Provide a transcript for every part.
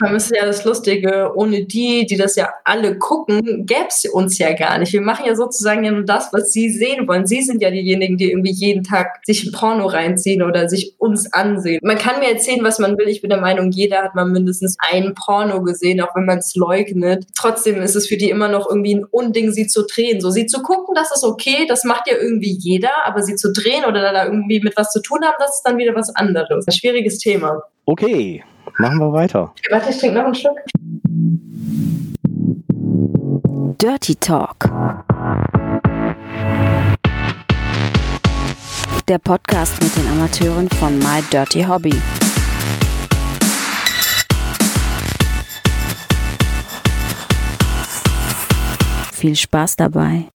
Allem ist ja das Lustige, ohne die, die das ja alle gucken, gäbe es uns ja gar nicht. Wir machen ja sozusagen ja nur das, was sie sehen wollen. Sie sind ja diejenigen, die irgendwie jeden Tag sich ein Porno reinziehen oder sich uns ansehen. Man kann mir erzählen, was man will. Ich bin der Meinung, jeder hat mal mindestens ein Porno gesehen, auch wenn man es leugnet. Trotzdem ist es für die immer noch irgendwie ein Unding, sie zu drehen. So, sie zu gucken, das ist okay, das macht ja irgendwie jeder, aber sie zu drehen oder da irgendwie mit was zu tun haben, das ist dann wieder was anderes. Ein schwieriges Thema. Okay, machen wir weiter. Warte, ich trinke noch einen Schluck. Dirty Talk. Der Podcast mit den Amateuren von My Dirty Hobby. Viel Spaß dabei.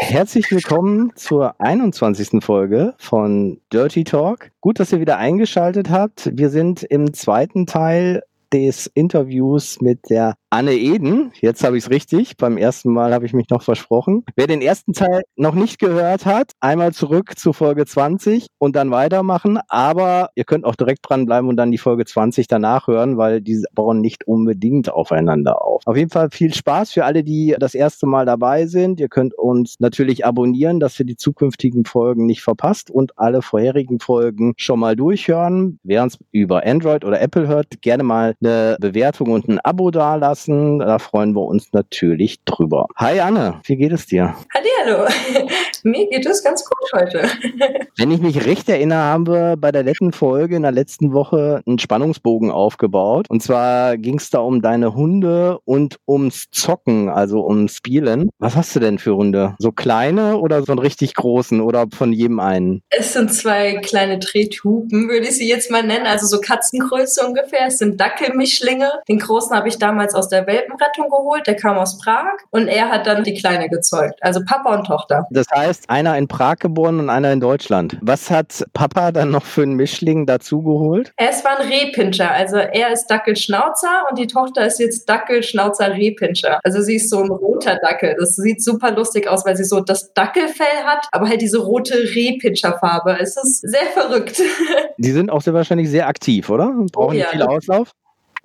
Herzlich willkommen zur 21. Folge von Dirty Talk. Gut, dass ihr wieder eingeschaltet habt. Wir sind im zweiten Teil des Interviews mit der Anne Eden. Jetzt habe ich es richtig. Beim ersten Mal habe ich mich noch versprochen. Wer den ersten Teil noch nicht gehört hat, einmal zurück zu Folge 20 und dann weitermachen. Aber ihr könnt auch direkt dranbleiben und dann die Folge 20 danach hören, weil die bauen nicht unbedingt aufeinander auf. Auf jeden Fall viel Spaß für alle, die das erste Mal dabei sind. Ihr könnt uns natürlich abonnieren, dass ihr die zukünftigen Folgen nicht verpasst und alle vorherigen Folgen schon mal durchhören. Wer uns über Android oder Apple hört, gerne mal eine Bewertung und ein Abo dalassen. Da freuen wir uns natürlich drüber. Hi Anne, wie geht es dir? Hallo, mir geht es ganz gut heute. Wenn ich mich recht erinnere, haben wir bei der letzten Folge in der letzten Woche einen Spannungsbogen aufgebaut. Und zwar ging es da um deine Hunde und ums Zocken, also ums Spielen. Was hast du denn für Hunde? So kleine oder so einen richtig großen oder von jedem einen? Es sind zwei kleine Trethupen, würde ich sie jetzt mal nennen, also so Katzengröße ungefähr. Es sind Dackelmischlinge. Den großen habe ich damals aus der Welpenrettung geholt, der kam aus Prag und er hat dann die kleine gezeugt, also Papa und Tochter. Das heißt, einer in Prag geboren und einer in Deutschland. Was hat Papa dann noch für einen Mischling dazugeholt? Es war ein Rehpinscher, also er ist Dackelschnauzer und die Tochter ist jetzt Dackelschnauzer Rehpinscher. Also sie ist so ein roter Dackel. Das sieht super lustig aus, weil sie so das Dackelfell hat, aber halt diese rote Rehpinscherfarbe. Es ist sehr verrückt. Die sind auch sehr wahrscheinlich sehr aktiv, oder? Brauchen Oh ja. viel Auslauf?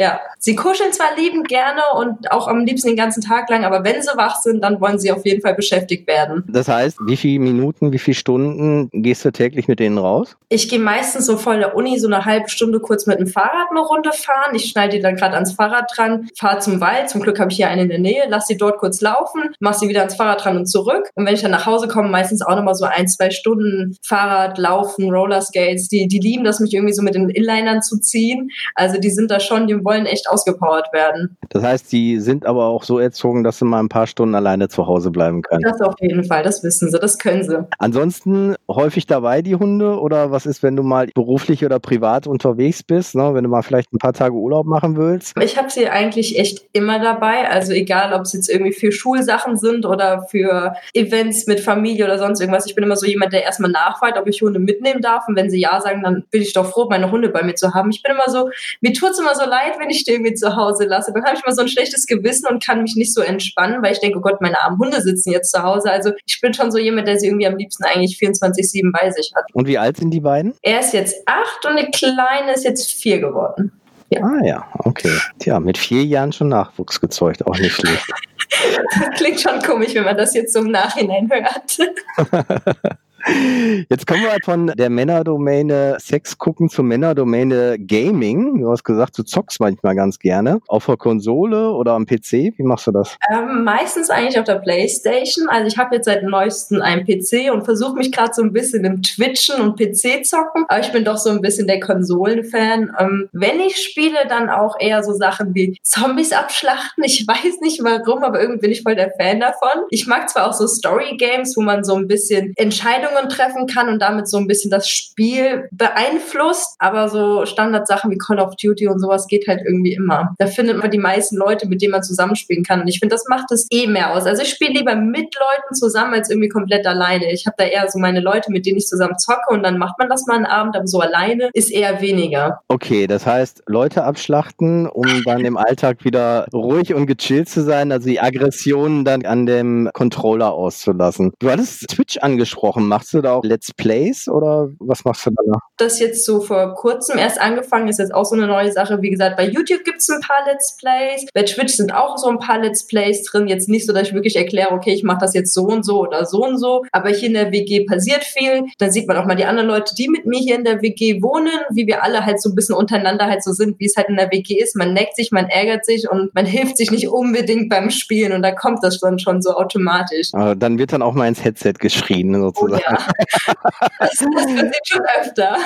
Ja, sie kuscheln zwar liebend gerne und auch am liebsten den ganzen Tag lang, aber wenn sie wach sind, dann wollen sie auf jeden Fall beschäftigt werden. Das heißt, wie viele Minuten, wie viele Stunden gehst du täglich mit denen raus? Ich gehe meistens so vor der Uni so eine halbe Stunde kurz mit dem Fahrrad eine Runde fahren. Ich schneide die dann gerade ans Fahrrad dran, fahre zum Wald. Zum Glück habe ich hier eine in der Nähe, lasse sie dort kurz laufen, mache sie wieder ans Fahrrad dran und zurück. Und wenn ich dann nach Hause komme, meistens auch nochmal so ein, zwei Stunden Fahrrad, Laufen, Rollerskates. Die, die lieben das, mich irgendwie so mit den Inlinern zu ziehen. Also die sind da schon, die wollen echt ausgepowert werden. Das heißt, die sind aber auch so erzogen, dass sie mal ein paar Stunden alleine zu Hause bleiben können. Das auf jeden Fall, das wissen sie, das können sie. Ansonsten häufig dabei die Hunde oder was ist, wenn du mal beruflich oder privat unterwegs bist, ne? wenn du mal vielleicht ein paar Tage Urlaub machen willst? Ich habe sie eigentlich echt immer dabei. Also egal, ob es jetzt irgendwie für Schulsachen sind oder für Events mit Familie oder sonst irgendwas. Ich bin immer so jemand, der erstmal nachfragt, ob ich Hunde mitnehmen darf. Und wenn sie ja sagen, dann bin ich doch froh, meine Hunde bei mir zu haben. Ich bin immer so, mir tut's immer so leid, wenn ich die irgendwie zu Hause lasse. Dann habe ich immer so ein schlechtes Gewissen und kann mich nicht so entspannen, weil ich denke, oh Gott, meine armen Hunde sitzen jetzt zu Hause. Also ich bin schon so jemand, der sie irgendwie am liebsten eigentlich 24-7 bei sich hat. Und wie alt sind die beiden? Er ist jetzt acht und der Kleine ist jetzt vier geworden. Ah ja, okay. Tja, mit vier Jahren schon Nachwuchs gezeugt, auch nicht schlecht. Klingt schon komisch, wenn man das jetzt so im Nachhinein hört. Jetzt kommen wir von der Männerdomäne Sex gucken zur Männerdomäne Gaming. Du hast gesagt, du zockst manchmal ganz gerne. Auf der Konsole oder am PC? Wie machst du das? Ähm, meistens eigentlich auf der Playstation. Also ich habe jetzt seit neuestem einen PC und versuche mich gerade so ein bisschen im Twitchen und PC-Zocken. Aber ich bin doch so ein bisschen der Konsolenfan. Ähm, wenn ich spiele, dann auch eher so Sachen wie Zombies abschlachten. Ich weiß nicht warum, aber irgendwie bin ich voll der Fan davon. Ich mag zwar auch so Story-Games, wo man so ein bisschen Entscheidungen treffen kann und damit so ein bisschen das Spiel beeinflusst, aber so Standardsachen wie Call of Duty und sowas geht halt irgendwie immer. Da findet man die meisten Leute, mit denen man zusammenspielen kann. Und ich finde, das macht es eh mehr aus. Also ich spiele lieber mit Leuten zusammen als irgendwie komplett alleine. Ich habe da eher so meine Leute, mit denen ich zusammen zocke und dann macht man das mal einen Abend, aber so alleine ist eher weniger. Okay, das heißt, Leute abschlachten, um dann im Alltag wieder ruhig und gechillt zu sein, also die Aggressionen dann an dem Controller auszulassen. Du hattest Twitch angesprochen. Machst machst du da auch Let's Plays oder was machst du da? Das jetzt so vor kurzem erst angefangen, ist jetzt auch so eine neue Sache. Wie gesagt, bei YouTube gibt es ein paar Let's Plays, bei Twitch sind auch so ein paar Let's Plays drin. Jetzt nicht so, dass ich wirklich erkläre, okay, ich mache das jetzt so und so oder so und so, aber hier in der WG passiert viel. Dann sieht man auch mal die anderen Leute, die mit mir hier in der WG wohnen, wie wir alle halt so ein bisschen untereinander halt so sind, wie es halt in der WG ist. Man neckt sich, man ärgert sich und man hilft sich nicht unbedingt beim Spielen und da kommt das dann schon so automatisch. Aber dann wird dann auch mal ins Headset geschrien sozusagen. Oh ja. das passiert schon öfter.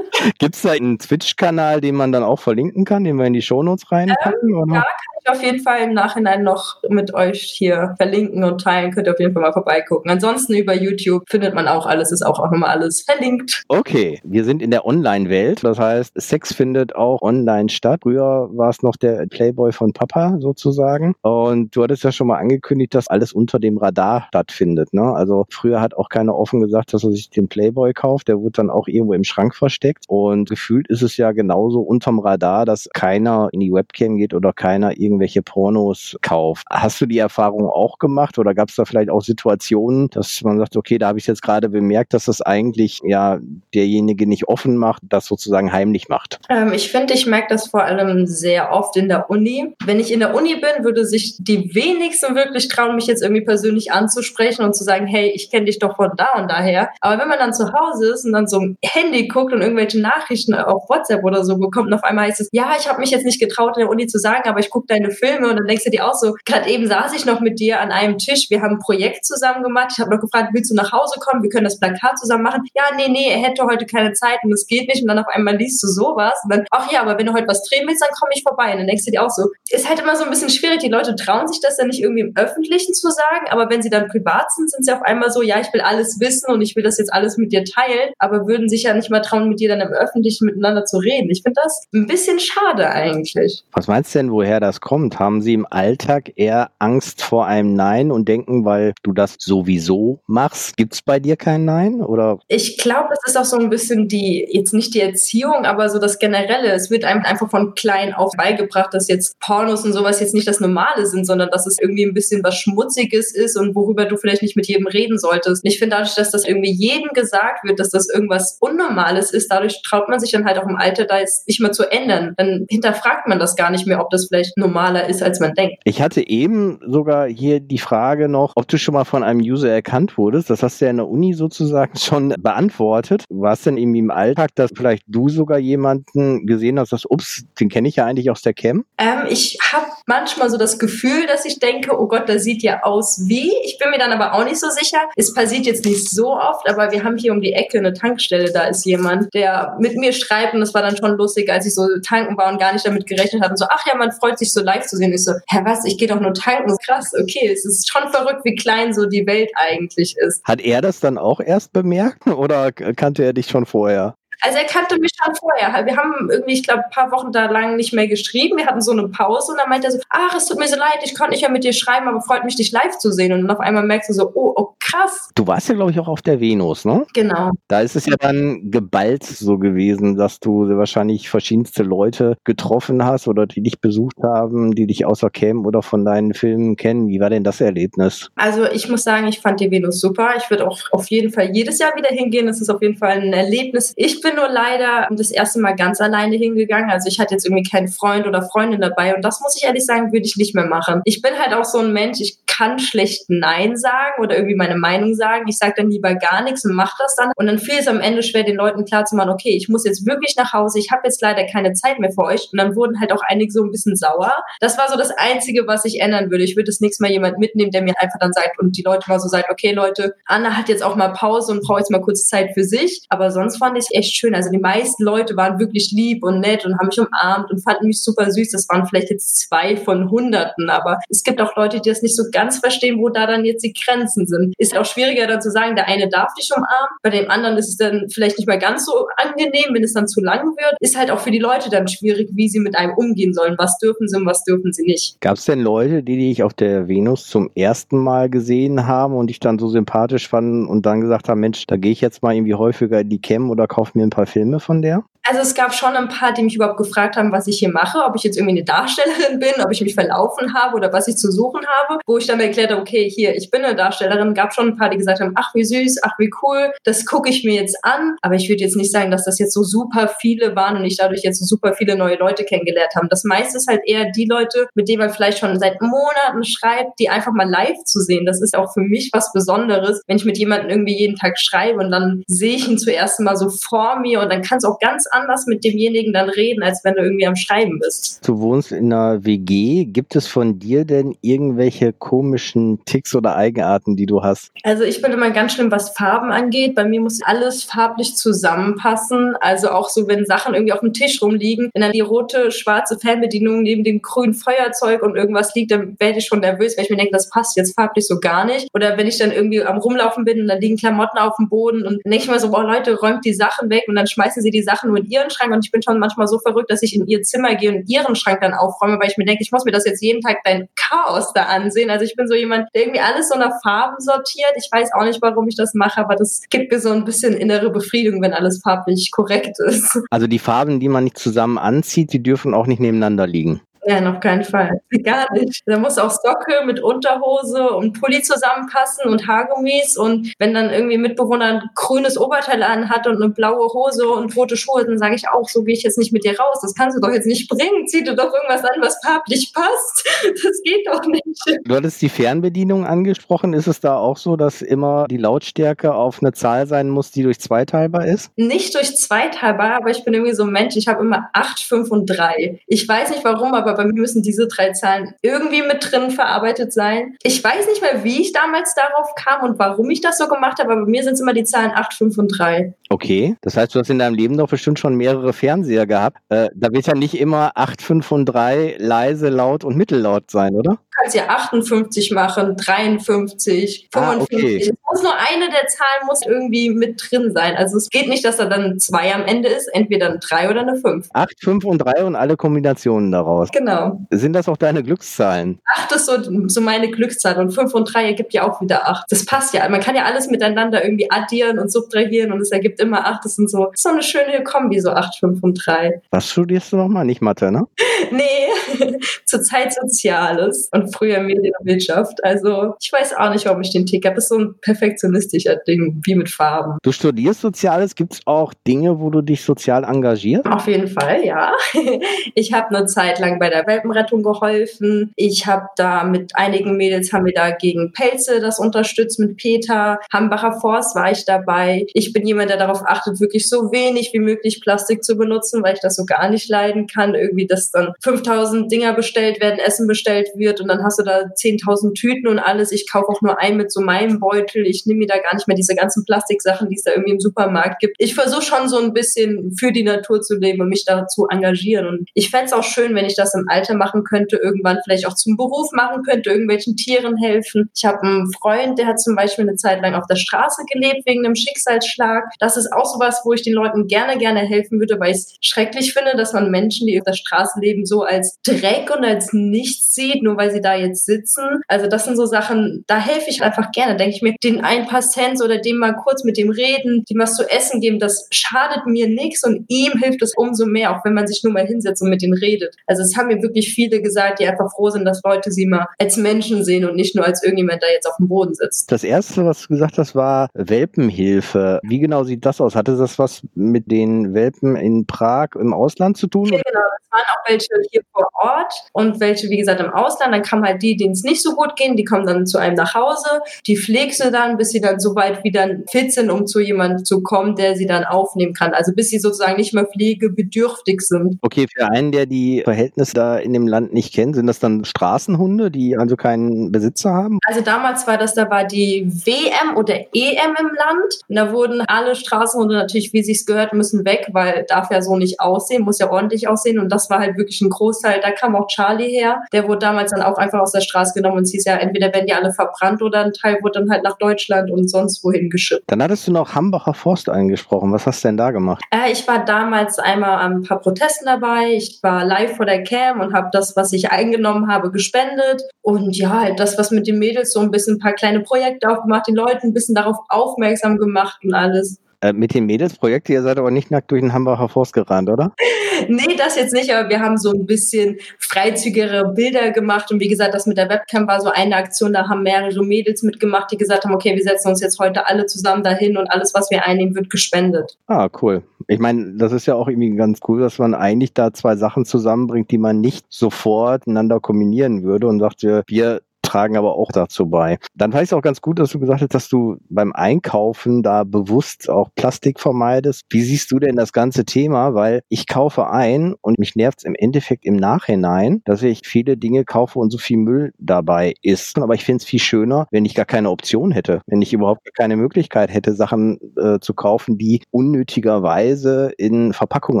Gibt es da einen Twitch-Kanal, den man dann auch verlinken kann, den wir in die Shownotes reinpacken? Ähm, ja, kann ich auf jeden Fall im Nachhinein noch mit euch hier verlinken und teilen. Könnt ihr auf jeden Fall mal vorbeigucken. Ansonsten über YouTube findet man auch alles, ist auch, auch nochmal alles verlinkt. Okay, wir sind in der Online-Welt. Das heißt, Sex findet auch online statt. Früher war es noch der Playboy von Papa sozusagen. Und du hattest ja schon mal angekündigt, dass alles unter dem Radar stattfindet. Ne? Also früher hat auch keiner offen gesagt, dass er sich den Playboy kauft. Der wurde dann auch irgendwo im Schrank versteckt. Und gefühlt ist es ja genauso unterm Radar, dass keiner in die Webcam geht oder keiner irgendwelche Pornos kauft. Hast du die Erfahrung auch gemacht oder gab es da vielleicht auch Situationen, dass man sagt, okay, da habe ich jetzt gerade bemerkt, dass das eigentlich ja derjenige nicht offen macht, das sozusagen heimlich macht? Ähm, ich finde, ich merke das vor allem sehr oft in der Uni. Wenn ich in der Uni bin, würde sich die wenigsten wirklich trauen, mich jetzt irgendwie persönlich anzusprechen und zu sagen, hey, ich kenne dich doch von da und daher. Aber wenn man dann zu Hause ist und dann so ein Handy guckt und irgendwelche Nachrichten auf WhatsApp oder so bekommt und auf einmal heißt es, ja, ich habe mich jetzt nicht getraut, in der Uni zu sagen, aber ich gucke deine Filme und dann denkst du dir auch so, gerade eben saß ich noch mit dir an einem Tisch, wir haben ein Projekt zusammen gemacht, ich habe noch gefragt, willst du nach Hause kommen, wir können das Plakat zusammen machen. Ja, nee, nee, er hätte heute keine Zeit und es geht nicht und dann auf einmal liest du sowas und dann, ach ja, aber wenn du heute was drehen willst, dann komme ich vorbei und dann denkst du dir auch so, ist halt immer so ein bisschen schwierig, die Leute trauen sich das dann nicht irgendwie im Öffentlichen zu sagen, aber wenn sie dann privat sind, sind sie auf einmal so, ja, ich will alles wissen und ich will das jetzt alles mit dir teilen, aber würden sich ja nicht mal trauen, mit dir dann im Öffentlichen miteinander zu reden. Ich finde das ein bisschen schade eigentlich. Was meinst du denn, woher das kommt? Haben sie im Alltag eher Angst vor einem Nein und denken, weil du das sowieso machst? Gibt es bei dir kein Nein? Oder? Ich glaube, das ist auch so ein bisschen die, jetzt nicht die Erziehung, aber so das Generelle. Es wird einem einfach von klein auf beigebracht, dass jetzt Pornos und sowas jetzt nicht das Normale sind, sondern dass es irgendwie ein bisschen was Schmutziges ist und worüber du vielleicht nicht mit jedem reden solltest. Ich finde dadurch, dass das irgendwie jedem gesagt wird, dass das irgendwas Unnormales ist, dadurch traut man sich dann halt auch im Alter da jetzt nicht mehr zu ändern. Dann hinterfragt man das gar nicht mehr, ob das vielleicht normaler ist, als man denkt. Ich hatte eben sogar hier die Frage noch, ob du schon mal von einem User erkannt wurdest. Das hast du ja in der Uni sozusagen schon beantwortet. War es denn irgendwie im Alltag, dass vielleicht du sogar jemanden gesehen hast, dass, ups, den kenne ich ja eigentlich aus der Cam? Ähm, ich habe manchmal so das Gefühl, dass ich denke, oh Gott, der sieht ja aus wie. Ich bin mir dann aber auch nicht so sicher. Es passiert jetzt nicht so oft, aber wir haben hier um die Ecke eine Tankstelle. Da ist jemand, der mit mir schreibt und das war dann schon lustig, als ich so tanken war und gar nicht damit gerechnet habe. Und so, ach ja, man freut sich so live zu sehen. Ich so, hä, was? Ich gehe doch nur tanken. Krass, okay. Es ist schon verrückt, wie klein so die Welt eigentlich ist. Hat er das dann auch erst bemerkt oder kannte er dich schon vorher? Also er kannte mich schon vorher. Wir haben irgendwie, ich glaube, ein paar Wochen da lang nicht mehr geschrieben. Wir hatten so eine Pause und dann meinte er so, ach, es tut mir so leid, ich konnte nicht mehr mit dir schreiben, aber freut mich, dich live zu sehen. Und dann auf einmal merkst du so, oh, oh krass. Du warst ja, glaube ich, auch auf der Venus, ne? Genau. Da ist es ja dann geballt so gewesen, dass du wahrscheinlich verschiedenste Leute getroffen hast oder die dich besucht haben, die dich außer Cam oder von deinen Filmen kennen. Wie war denn das Erlebnis? Also ich muss sagen, ich fand die Venus super. Ich würde auch auf jeden Fall jedes Jahr wieder hingehen. Das ist auf jeden Fall ein Erlebnis. Ich bin bin nur leider das erste Mal ganz alleine hingegangen. Also ich hatte jetzt irgendwie keinen Freund oder Freundin dabei und das muss ich ehrlich sagen, würde ich nicht mehr machen. Ich bin halt auch so ein Mensch, ich kann schlecht Nein sagen oder irgendwie meine Meinung sagen. Ich sage dann lieber gar nichts und mache das dann. Und dann fiel es am Ende schwer, den Leuten klarzumachen, okay, ich muss jetzt wirklich nach Hause, ich habe jetzt leider keine Zeit mehr für euch. Und dann wurden halt auch einige so ein bisschen sauer. Das war so das Einzige, was ich ändern würde. Ich würde das nächste Mal jemand mitnehmen, der mir einfach dann sagt und die Leute mal so sagt, okay Leute, Anna hat jetzt auch mal Pause und braucht jetzt mal kurz Zeit für sich. Aber sonst fand ich es echt schön. Also die meisten Leute waren wirklich lieb und nett und haben mich umarmt und fanden mich super süß. Das waren vielleicht jetzt zwei von Hunderten, aber es gibt auch Leute, die das nicht so ganz verstehen, wo da dann jetzt die Grenzen sind. Ist auch schwieriger dann zu sagen, der eine darf dich umarmen, bei dem anderen ist es dann vielleicht nicht mehr ganz so angenehm, wenn es dann zu lang wird. Ist halt auch für die Leute dann schwierig, wie sie mit einem umgehen sollen. Was dürfen sie und was dürfen sie nicht. Gab es denn Leute, die dich auf der Venus zum ersten Mal gesehen haben und dich dann so sympathisch fanden und dann gesagt haben, Mensch, da gehe ich jetzt mal irgendwie häufiger in die Cam oder kaufe mir ein paar Filme? Von der? Also es gab schon ein paar, die mich überhaupt gefragt haben, was ich hier mache, ob ich jetzt irgendwie eine Darstellerin bin, ob ich mich verlaufen habe oder was ich zu suchen habe, wo ich dann erklärte, okay, hier, ich bin eine Darstellerin, gab schon ein paar, die gesagt haben, ach wie süß, ach wie cool, das gucke ich mir jetzt an. Aber ich würde jetzt nicht sagen, dass das jetzt so super viele waren und ich dadurch jetzt so super viele neue Leute kennengelernt haben. Das meiste ist halt eher die Leute, mit denen man vielleicht schon seit Monaten schreibt, die einfach mal live zu sehen. Das ist auch für mich was Besonderes, wenn ich mit jemandem irgendwie jeden Tag schreibe und dann sehe ich ihn zuerst mal so vor mir und dann kannst du auch ganz anders mit demjenigen dann reden, als wenn du irgendwie am Schreiben bist. Du wohnst in einer WG. Gibt es von dir denn irgendwelche komischen Ticks oder Eigenarten, die du hast? Also ich bin immer ganz schlimm, was Farben angeht. Bei mir muss alles farblich zusammenpassen. Also auch so, wenn Sachen irgendwie auf dem Tisch rumliegen, wenn dann die rote, schwarze Fernbedienung neben dem grünen Feuerzeug und irgendwas liegt, dann werde ich schon nervös, weil ich mir denke, das passt jetzt farblich so gar nicht. Oder wenn ich dann irgendwie am Rumlaufen bin und dann liegen Klamotten auf dem Boden und denke ich mir so, boah Leute, räumt die Sachen weg und dann schmeißen sie die Sachen nur in ihren Schrank und ich bin schon manchmal so verrückt, dass ich in ihr Zimmer gehe und ihren Schrank dann aufräume, weil ich mir denke, ich muss mir das jetzt jeden Tag dein Chaos da ansehen. Also ich bin so jemand, der irgendwie alles so nach Farben sortiert. Ich weiß auch nicht, warum ich das mache, aber das gibt mir so ein bisschen innere Befriedigung, wenn alles farblich korrekt ist. Also die Farben, die man nicht zusammen anzieht, die dürfen auch nicht nebeneinander liegen. Ja, auf keinen Fall. Gar nicht. Da muss auch Socke mit Unterhose und Pulli zusammenpassen und Haargummis. Und wenn dann irgendwie Mitbewohner ein grünes Oberteil an hat und eine blaue Hose und rote Schuhe, dann sage ich auch, so gehe ich jetzt nicht mit dir raus. Das kannst du doch jetzt nicht bringen. Zieh dir doch irgendwas an, was farblich passt. Das geht doch nicht. Du hattest die Fernbedienung angesprochen. Ist es da auch so, dass immer die Lautstärke auf eine Zahl sein muss, die durch zwei teilbar ist? Nicht durch zwei teilbar, aber ich bin irgendwie so ein Mensch. Ich habe immer acht, fünf und drei. Ich weiß nicht warum, aber bei mir müssen diese drei Zahlen irgendwie mit drin verarbeitet sein. Ich weiß nicht mehr, wie ich damals darauf kam und warum ich das so gemacht habe, aber bei mir sind es immer die Zahlen 8, 5 und 3. Okay, das heißt, du hast in deinem Leben doch bestimmt schon mehrere Fernseher gehabt. Äh, da wird ja nicht immer 8, 5 und 3 leise, laut und mittellaut sein, oder? Kannst ja 58 machen, 53, 55. Ah, okay. Es muss nur eine der Zahlen muss irgendwie mit drin sein. Also es geht nicht, dass da dann 2 am Ende ist, entweder ein 3 oder eine 5. 8, 5 und 3 und alle Kombinationen daraus. Genau. Sind das auch deine Glückszahlen? 8 ist so, so meine Glückszahl und 5 und 3 ergibt ja auch wieder 8. Das passt ja. Man kann ja alles miteinander irgendwie addieren und subtrahieren und es ergibt immer 8. Das sind so, so eine schöne Kombi, so 8, 5 und 3. Was studierst du nochmal? Nicht Mathe, ne? nee, zurzeit Soziales und früher Medienwirtschaft. Also ich weiß auch nicht, warum ich den Tick habe. Das ist so ein perfektionistischer Ding, wie mit Farben. Du studierst Soziales. Gibt es auch Dinge, wo du dich sozial engagierst? Auf jeden Fall, ja. Ich habe eine Zeit lang bei der Welpenrettung geholfen. Ich habe da mit einigen Mädels, haben wir da gegen Pelze das unterstützt mit Peter. Hambacher Forst war ich dabei. Ich bin jemand, der darauf achtet, wirklich so wenig wie möglich Plastik zu benutzen, weil ich das so gar nicht leiden kann. Irgendwie, dass dann 5000 Dinger bestellt werden, Essen bestellt wird und dann hast du da 10.000 Tüten und alles. Ich kaufe auch nur ein mit so meinem Beutel. Ich nehme mir da gar nicht mehr diese ganzen Plastiksachen, die es da irgendwie im Supermarkt gibt. Ich versuche schon so ein bisschen für die Natur zu leben und mich dazu engagieren. Und ich fände es auch schön, wenn ich das im Alter machen könnte, irgendwann vielleicht auch zum Beruf machen könnte, irgendwelchen Tieren helfen. Ich habe einen Freund, der hat zum Beispiel eine Zeit lang auf der Straße gelebt wegen einem Schicksalsschlag. Das ist auch sowas, wo ich den Leuten gerne, gerne helfen würde, weil ich es schrecklich finde, dass man Menschen, die auf der Straße leben, so als Dreck und als nichts sieht, nur weil sie da jetzt sitzen. Also das sind so Sachen, da helfe ich einfach gerne. Denke ich mir, den ein paar Cent oder dem mal kurz mit dem reden, dem was zu essen geben, das schadet mir nichts und ihm hilft es umso mehr, auch wenn man sich nur mal hinsetzt und mit denen redet. Also es haben mir wirklich viele gesagt, die einfach froh sind, dass Leute sie mal als Menschen sehen und nicht nur als irgendjemand, der jetzt auf dem Boden sitzt. Das erste, was du gesagt hast, war Welpenhilfe. Wie genau sieht das aus? Hatte das was mit den Welpen in Prag im Ausland zu tun? Ja, genau. Es waren auch welche hier vor Ort und welche, wie gesagt, im Ausland. Dann kamen halt die, denen es nicht so gut ging, die kommen dann zu einem nach Hause. Die pflegst du dann, bis sie dann so weit wieder fit sind, um zu jemandem zu kommen, der sie dann aufnehmen kann. Also bis sie sozusagen nicht mehr pflegebedürftig sind. Okay, für einen, der die Verhältnisse da in dem Land nicht kennt, sind das dann Straßenhunde, die also keinen Besitzer haben? Also damals war das, da war die WM oder EM im Land. Und da wurden alle Straßenhunde natürlich, wie sich's gehört, müssen weg, weil darf ja so nicht aussehen, muss ja ordentlich aussehen. Und das war halt wirklich ein Großteil. Da kam auch Charlie her. Der wurde damals dann auch einfach aus der Straße genommen und es hieß ja, entweder werden die alle verbrannt oder ein Teil wurde dann halt nach Deutschland und sonst wohin geschippt. Dann hattest du noch Hambacher Forst angesprochen. Was hast du denn da gemacht? Äh, ich war damals einmal an ein paar Protesten dabei. Ich war live vor der Cam und habe das, was ich eingenommen habe, gespendet. Und ja, halt das, was mit den Mädels so ein bisschen ein paar kleine Projekte aufgemacht, den Leuten ein bisschen darauf aufmerksam gemacht und alles. Äh, mit den Mädelsprojekten, ihr seid aber nicht nackt durch den Hambacher Forst gerannt, oder? nee, das jetzt nicht, aber wir haben so ein bisschen freizügigere Bilder gemacht und wie gesagt, das mit der Webcam war so eine Aktion, da haben mehrere Mädels mitgemacht, die gesagt haben, okay, wir setzen uns jetzt heute alle zusammen dahin und alles, was wir einnehmen, wird gespendet. Ah, cool. Ich meine, das ist ja auch irgendwie ganz cool, dass man eigentlich da zwei Sachen zusammenbringt, die man nicht sofort miteinander kombinieren würde und sagt, wir tragen aber auch dazu bei. Dann fand ich es auch ganz gut, dass du gesagt hast, dass du beim Einkaufen da bewusst auch Plastik vermeidest. Wie siehst du denn das ganze Thema? Weil ich kaufe ein und mich nervt es im Endeffekt im Nachhinein, dass ich viele Dinge kaufe und so viel Müll dabei ist. Aber ich finde es viel schöner, wenn ich gar keine Option hätte, wenn ich überhaupt keine Möglichkeit hätte, Sachen äh, zu kaufen, die unnötigerweise in Verpackungen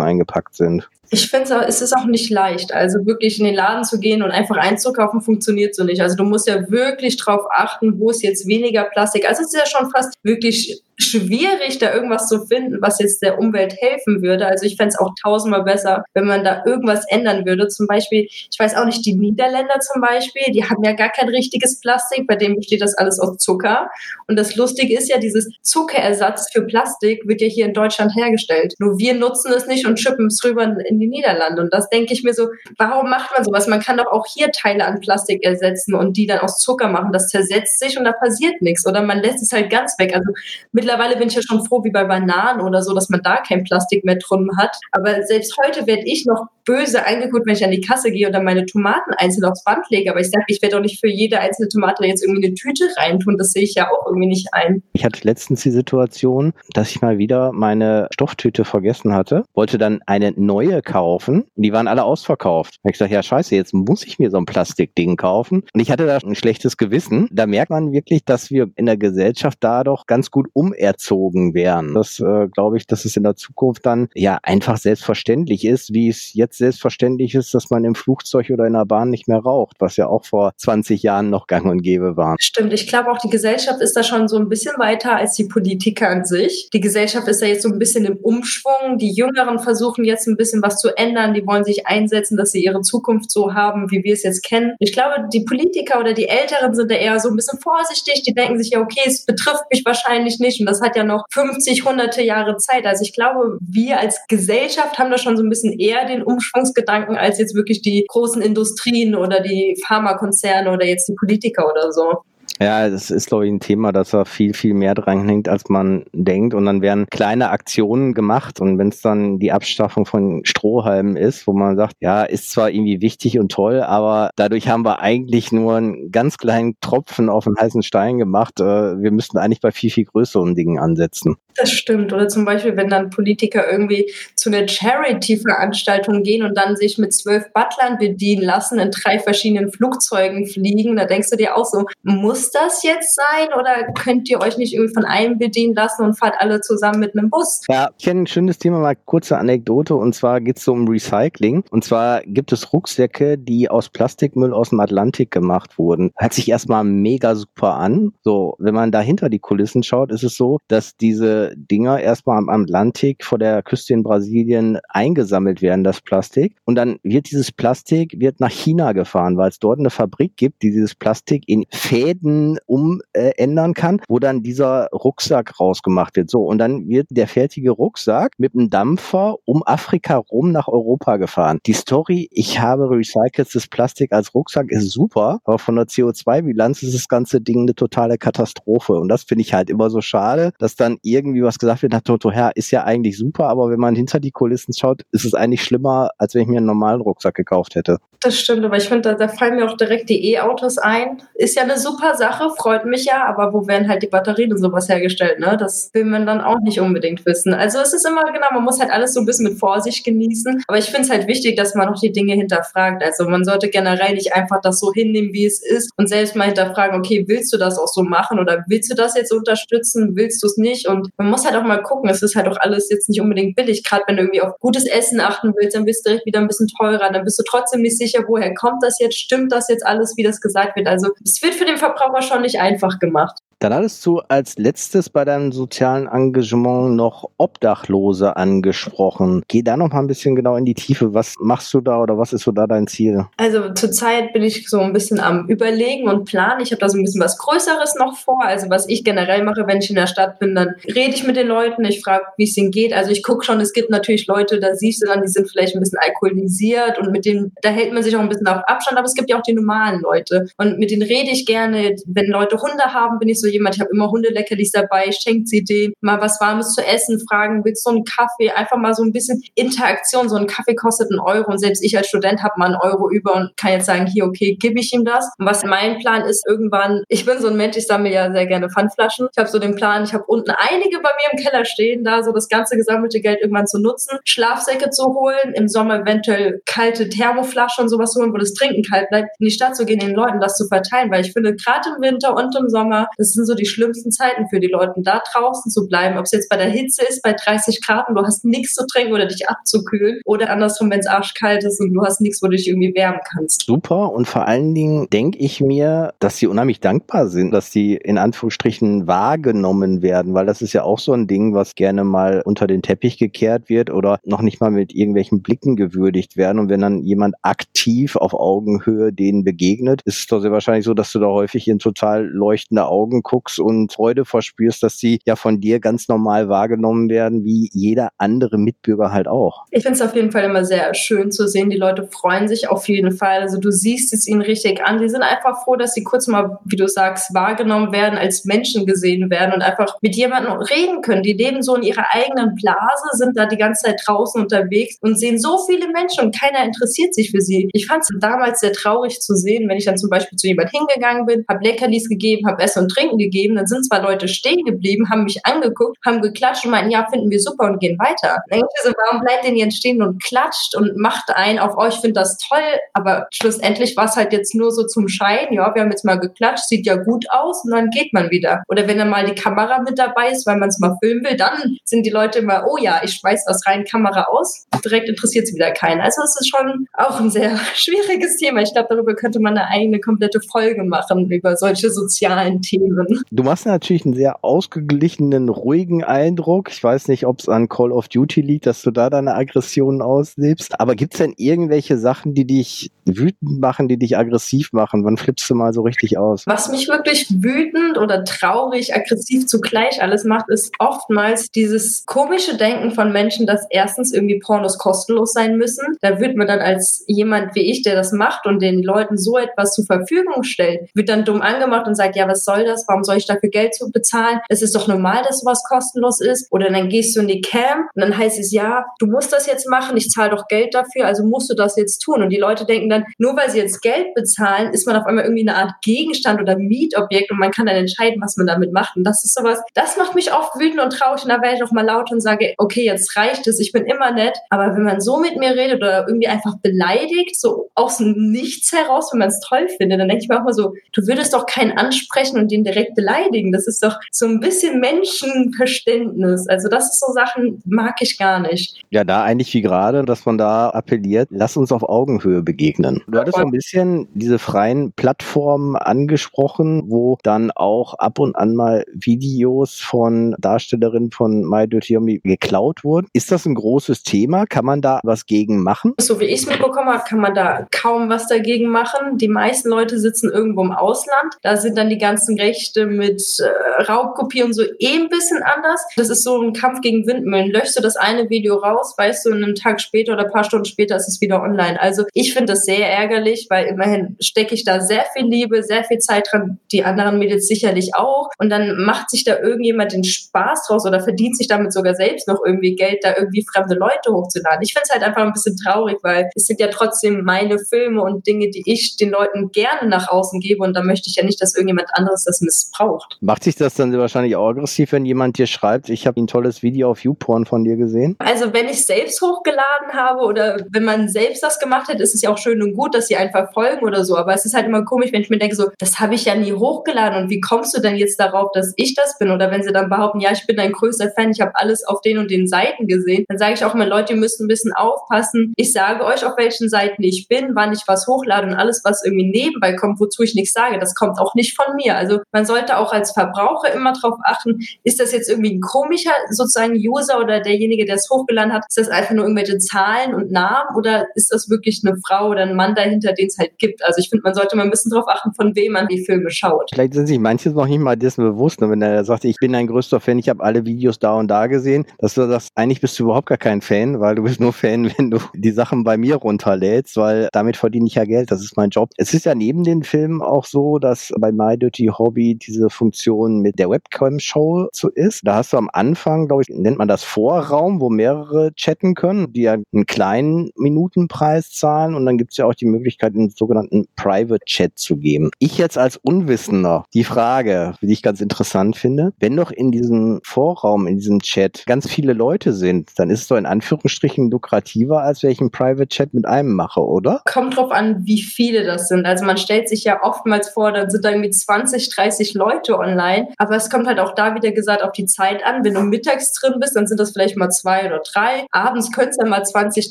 eingepackt sind. Ich finde, es ist auch nicht leicht. Also wirklich in den Laden zu gehen und einfach einzukaufen, funktioniert so nicht. Also du musst ja wirklich drauf achten, wo ist jetzt weniger Plastik. Also es ist ja schon fast wirklich schwierig, da irgendwas zu finden, was jetzt der Umwelt helfen würde. Also ich fände es auch tausendmal besser, wenn man da irgendwas ändern würde. Zum Beispiel, ich weiß auch nicht, die Niederländer zum Beispiel, die haben ja gar kein richtiges Plastik, bei dem besteht das alles aus Zucker. Und das Lustige ist ja, dieses Zuckerersatz für Plastik wird ja hier in Deutschland hergestellt. Nur wir nutzen es nicht und schippen es rüber in die Niederlande. Und das denke ich mir so, warum macht man sowas? Man kann doch auch hier Teile an Plastik ersetzen und die dann aus Zucker machen. Das zersetzt sich und da passiert nichts. Oder man lässt es halt ganz weg. Also mit mittlerweile bin ich ja schon froh, wie bei Bananen oder so, dass man da kein Plastik mehr drin hat. Aber selbst heute werde ich noch böse angeguckt, wenn ich an die Kasse gehe und dann meine Tomaten einzeln aufs Band lege. Aber ich sage, ich werde doch nicht für jede einzelne Tomate jetzt irgendwie eine Tüte reintun. Das sehe ich ja auch irgendwie nicht ein. Ich hatte letztens die Situation, dass ich mal wieder meine Stofftüte vergessen hatte, wollte dann eine neue kaufen. Die waren alle ausverkauft. Da habe ich gesagt, ja scheiße, jetzt muss ich mir so ein Plastikding kaufen. Und ich hatte da ein schlechtes Gewissen. Da merkt man wirklich, dass wir in der Gesellschaft da doch ganz gut um erzogen werden. Das äh, glaube ich, dass es in der Zukunft dann ja einfach selbstverständlich ist, wie es jetzt selbstverständlich ist, dass man im Flugzeug oder in der Bahn nicht mehr raucht, was ja auch vor 20 Jahren noch gang und gäbe war. Stimmt, ich glaube auch die Gesellschaft ist da schon so ein bisschen weiter als die Politiker an sich. Die Gesellschaft ist da jetzt so ein bisschen im Umschwung. Die Jüngeren versuchen jetzt ein bisschen was zu ändern. Die wollen sich einsetzen, dass sie ihre Zukunft so haben, wie wir es jetzt kennen. Ich glaube, die Politiker oder die Älteren sind da eher so ein bisschen vorsichtig. Die denken sich ja, okay, es betrifft mich wahrscheinlich nicht. Das hat ja noch 50, hunderte Jahre Zeit. Also ich glaube, wir als Gesellschaft haben da schon so ein bisschen eher den Umschwungsgedanken als jetzt wirklich die großen Industrien oder die Pharmakonzerne oder jetzt die Politiker oder so. Ja, das ist, glaube ich, ein Thema, dass da viel, viel mehr dran hängt, als man denkt. Und dann werden kleine Aktionen gemacht. Und wenn es dann die Abstaffung von Strohhalmen ist, wo man sagt, ja, ist zwar irgendwie wichtig und toll, aber dadurch haben wir eigentlich nur einen ganz kleinen Tropfen auf einen heißen Stein gemacht. Äh, wir müssten eigentlich bei viel, viel größeren Dingen ansetzen. Das stimmt. Oder zum Beispiel, wenn dann Politiker irgendwie zu einer Charity-Veranstaltung gehen und dann sich mit zwölf Butlern bedienen lassen, in drei verschiedenen Flugzeugen fliegen, da denkst du dir auch so, muss das jetzt sein oder könnt ihr euch nicht irgendwie von einem bedienen lassen und fahrt alle zusammen mit einem Bus? Ja, ich kenne ein schönes Thema, mal kurze Anekdote und zwar geht es so um Recycling. Und zwar gibt es Rucksäcke, die aus Plastikmüll aus dem Atlantik gemacht wurden. Hört sich erstmal mega super an. So, wenn man dahinter die Kulissen schaut, ist es so, dass diese Dinger erstmal am Atlantik vor der Küste in Brasilien eingesammelt werden, das Plastik. Und dann wird dieses Plastik wird nach China gefahren, weil es dort eine Fabrik gibt, die dieses Plastik in Fäden umändern äh, kann, wo dann dieser Rucksack rausgemacht wird. So, und dann wird der fertige Rucksack mit einem Dampfer um Afrika rum nach Europa gefahren. Die Story, ich habe recyceltes Plastik als Rucksack, ist super, aber von der CO2-Bilanz ist das ganze Ding eine totale Katastrophe. Und das finde ich halt immer so schade, dass dann irgendwie irgendwie was gesagt wird, nach Toto, ja, ist ja eigentlich super, aber wenn man hinter die Kulissen schaut, ist es eigentlich schlimmer, als wenn ich mir einen normalen Rucksack gekauft hätte. Das stimmt, aber ich finde, da, da, fallen mir auch direkt die E-Autos ein. Ist ja eine super Sache, freut mich ja, aber wo werden halt die Batterien und sowas hergestellt, ne? Das will man dann auch nicht unbedingt wissen. Also es ist immer, genau, man muss halt alles so ein bisschen mit Vorsicht genießen, aber ich finde es halt wichtig, dass man auch die Dinge hinterfragt. Also man sollte generell nicht einfach das so hinnehmen, wie es ist und selbst mal hinterfragen, okay, willst du das auch so machen oder willst du das jetzt unterstützen, willst du es nicht? Und man muss halt auch mal gucken, es ist halt auch alles jetzt nicht unbedingt billig, gerade wenn du irgendwie auf gutes Essen achten willst, dann bist du direkt wieder ein bisschen teurer, dann bist du trotzdem nicht sicher, woher kommt das jetzt, stimmt das jetzt alles, wie das gesagt wird. Also es wird für den Verbraucher schon nicht einfach gemacht. Dann hattest du als letztes bei deinem sozialen Engagement noch Obdachlose angesprochen. Geh da noch mal ein bisschen genau in die Tiefe. Was machst du da oder was ist so da dein Ziel? Also zurzeit bin ich so ein bisschen am Überlegen und planen. Ich habe da so ein bisschen was Größeres noch vor. Also was ich generell mache, wenn ich in der Stadt bin, dann rede ich mit den Leuten. Ich frage, wie es ihnen geht. Also ich gucke schon, es gibt natürlich Leute, da siehst du dann, die sind vielleicht ein bisschen alkoholisiert und mit denen, da hält man sich auch ein bisschen auf Abstand. Aber es gibt ja auch die normalen Leute. Und mit denen rede ich gerne. Wenn Leute Hunde haben, bin ich so jemand, ich habe immer Hundeleckerlis dabei, schenkt sie denen mal was Warmes zu essen, fragen, willst du einen Kaffee? Einfach mal so ein bisschen Interaktion. So ein Kaffee kostet einen Euro und selbst ich als Student habe mal einen Euro über und kann jetzt sagen, hier, okay, gebe ich ihm das. Und was mein Plan ist, irgendwann, ich bin so ein Mensch, ich sammle ja sehr gerne Pfandflaschen. Ich habe so den Plan, ich habe unten einige bei mir im Keller stehen, da so das ganze gesammelte Geld irgendwann zu nutzen, Schlafsäcke zu holen, im Sommer eventuell kalte Thermoflaschen und sowas holen, wo das Trinken kalt bleibt, in die Stadt zu gehen, den Leuten das zu verteilen, weil ich finde, gerade im Winter und im Sommer, das sind so die schlimmsten Zeiten für die Leute, da draußen zu bleiben. Ob es jetzt bei der Hitze ist, bei 30 Grad und du hast nichts zu trinken oder dich abzukühlen oder andersrum, wenn es arschkalt ist und du hast nichts, wo du dich irgendwie wärmen kannst. Super und vor allen Dingen denke ich mir, dass sie unheimlich dankbar sind, dass sie in Anführungsstrichen wahrgenommen werden, weil das ist ja auch so ein Ding, was gerne mal unter den Teppich gekehrt wird oder noch nicht mal mit irgendwelchen Blicken gewürdigt werden. Und wenn dann jemand aktiv auf Augenhöhe denen begegnet, ist es doch sehr wahrscheinlich so, dass du da häufig in total leuchtende Augen guckst und Freude verspürst, dass sie ja von dir ganz normal wahrgenommen werden, wie jeder andere Mitbürger halt auch. Ich finde es auf jeden Fall immer sehr schön zu sehen. Die Leute freuen sich auf jeden Fall. Also du siehst es ihnen richtig an. Die sind einfach froh, dass sie kurz mal, wie du sagst, wahrgenommen werden, als Menschen gesehen werden und einfach mit jemandem reden können. Die leben so in ihrer eigenen Blase, sind da die ganze Zeit draußen unterwegs und sehen so viele Menschen und keiner interessiert sich für sie. Ich fand es damals sehr traurig zu sehen, wenn ich dann zum Beispiel zu jemand hingegangen bin, habe Leckerlis gegeben, habe Essen und Trinken gegeben, dann sind zwei Leute stehen geblieben, haben mich angeguckt, haben geklatscht und meinten, ja, finden wir super und gehen weiter. Dann warum bleibt denn jetzt stehen und klatscht und macht ein auf euch, finde das toll, aber schlussendlich war es halt jetzt nur so zum Schein, ja, wir haben jetzt mal geklatscht, sieht ja gut aus und dann geht man wieder. Oder wenn dann mal die Kamera mit dabei ist, weil man es mal filmen will, dann sind die Leute immer, oh ja, ich schmeiß was rein, Kamera aus, direkt interessiert es wieder keinen. Also es ist schon auch ein sehr schwieriges Thema. Ich glaube, darüber könnte man eine eigene komplette Folge machen, über solche sozialen Themen. Du machst natürlich einen sehr ausgeglichenen, ruhigen Eindruck. Ich weiß nicht, ob es an Call of Duty liegt, dass du da deine Aggressionen auslebst. Aber gibt es denn irgendwelche Sachen, die dich wütend machen, die dich aggressiv machen? Wann flippst du mal so richtig aus? Was mich wirklich wütend oder traurig, aggressiv zugleich alles macht, ist oftmals dieses komische Denken von Menschen, dass erstens irgendwie Pornos kostenlos sein müssen. Da wird man dann als jemand wie ich, der das macht und den Leuten so etwas zur Verfügung stellt, wird dann dumm angemacht und sagt, ja, was soll das? Warum soll ich dafür Geld zu bezahlen? Es ist doch normal, dass sowas kostenlos ist. Oder dann gehst du in die Cam und dann heißt es, ja, du musst das jetzt machen, ich zahle doch Geld dafür, also musst du das jetzt tun. Und die Leute denken dann, nur weil sie jetzt Geld bezahlen, ist man auf einmal irgendwie eine Art Gegenstand oder Mietobjekt und man kann dann entscheiden, was man damit macht. Und das ist sowas, das macht mich oft wütend und traurig und da werde ich auch mal laut und sage, okay, jetzt reicht es, ich bin immer nett. Aber wenn man so mit mir redet oder irgendwie einfach beleidigt, so aus dem Nichts heraus, wenn man es toll findet, dann denke ich mir auch mal so, du würdest doch keinen ansprechen und den direkt beleidigen. Das ist doch so ein bisschen Menschenverständnis. Also das ist so Sachen, mag ich gar nicht. Ja, da eigentlich wie gerade, dass man da appelliert, lass uns auf Augenhöhe begegnen. Du hattest so ein bisschen diese freien Plattformen angesprochen, wo dann auch ab und an mal Videos von Darstellerinnen von My Dirty Homie geklaut wurden. Ist das ein großes Thema? Kann man da was gegen machen? So wie ich es mitbekommen habe, kann man da kaum was dagegen machen. Die meisten Leute sitzen irgendwo im Ausland. Da sind dann die ganzen Rechte mit äh, Raubkopie und so eh ein bisschen anders. Das ist so ein Kampf gegen Windmühlen. Löschst du das eine Video raus, weißt du, einen Tag später oder ein paar Stunden später ist es wieder online. Also ich finde das sehr ärgerlich, weil immerhin stecke ich da sehr viel Liebe, sehr viel Zeit dran. Die anderen Mädels sicherlich auch. Und dann macht sich da irgendjemand den Spaß draus oder verdient sich damit sogar selbst noch irgendwie Geld, da irgendwie fremde Leute hochzuladen. Ich finde es halt einfach ein bisschen traurig, weil es sind ja trotzdem meine Filme und Dinge, die ich den Leuten gerne nach außen gebe und da möchte ich ja nicht, dass irgendjemand anderes das missbraucht. Macht sich das dann wahrscheinlich auch aggressiv, wenn jemand dir schreibt, ich habe ein tolles Video auf YouPorn von dir gesehen? Also wenn ich selbst hochgeladen habe oder wenn man selbst das gemacht hat, ist es ja auch schön und gut, dass sie einfach folgen oder so, aber es ist halt immer komisch, wenn ich mir denke, so, das habe ich ja nie hochgeladen und wie kommst du denn jetzt darauf, dass ich das bin? Oder wenn sie dann behaupten, ja, ich bin dein größter Fan, ich habe alles auf den und den Seiten gesehen, dann sage ich auch immer, Leute, ihr müsst ein bisschen aufpassen. Ich sage euch, auf welchen Seiten ich bin, wann ich was hochlade und alles, was irgendwie nebenbei kommt, wozu ich nichts sage, das kommt auch nicht von mir. Also man sollte auch als Verbraucher immer darauf achten, ist das jetzt irgendwie ein komischer sozusagen User oder derjenige, der es hochgeladen hat, ist das einfach nur irgendwelche Zahlen und Namen oder ist das wirklich eine Frau oder ein Mann dahinter, den es halt gibt? Also ich finde, man sollte mal ein bisschen darauf achten, von wem man die Filme schaut. Vielleicht sind sich manche noch nicht mal dessen bewusst, ne? wenn er sagt, ich bin ein größter Fan, ich habe alle Videos da und da gesehen, dass du sagst, eigentlich bist du überhaupt gar kein Fan, weil du bist nur Fan, wenn du die Sachen bei mir runterlädst, weil damit verdiene ich ja Geld, das ist mein Job. Es ist ja neben den Filmen auch so, dass bei My Dirty Hobby diese Funktion mit der Webcam-Show so ist. Da hast du am Anfang, glaube ich, nennt man das Vorraum, wo mehrere chatten können, die ja einen kleinen Minutenpreis zahlen und dann gibt es ja auch die Möglichkeit, einen sogenannten Private Chat zu geben. Ich jetzt als Unwissender, die Frage, die ich ganz interessant finde, wenn doch in diesem Vorraum, in diesem Chat ganz viele Leute sind, dann ist es doch in Anführungsstrichen lukrativer, als wenn ich einen Private Chat mit einem mache, oder? Kommt drauf an, wie viele das sind. Also man stellt sich ja oftmals vor, dann sind da irgendwie 20, 30 Leute online. Aber es kommt halt auch da wieder gesagt auf die Zeit an. Wenn du mittags drin bist, dann sind das vielleicht mal zwei oder drei. Abends könnte es dann mal 20,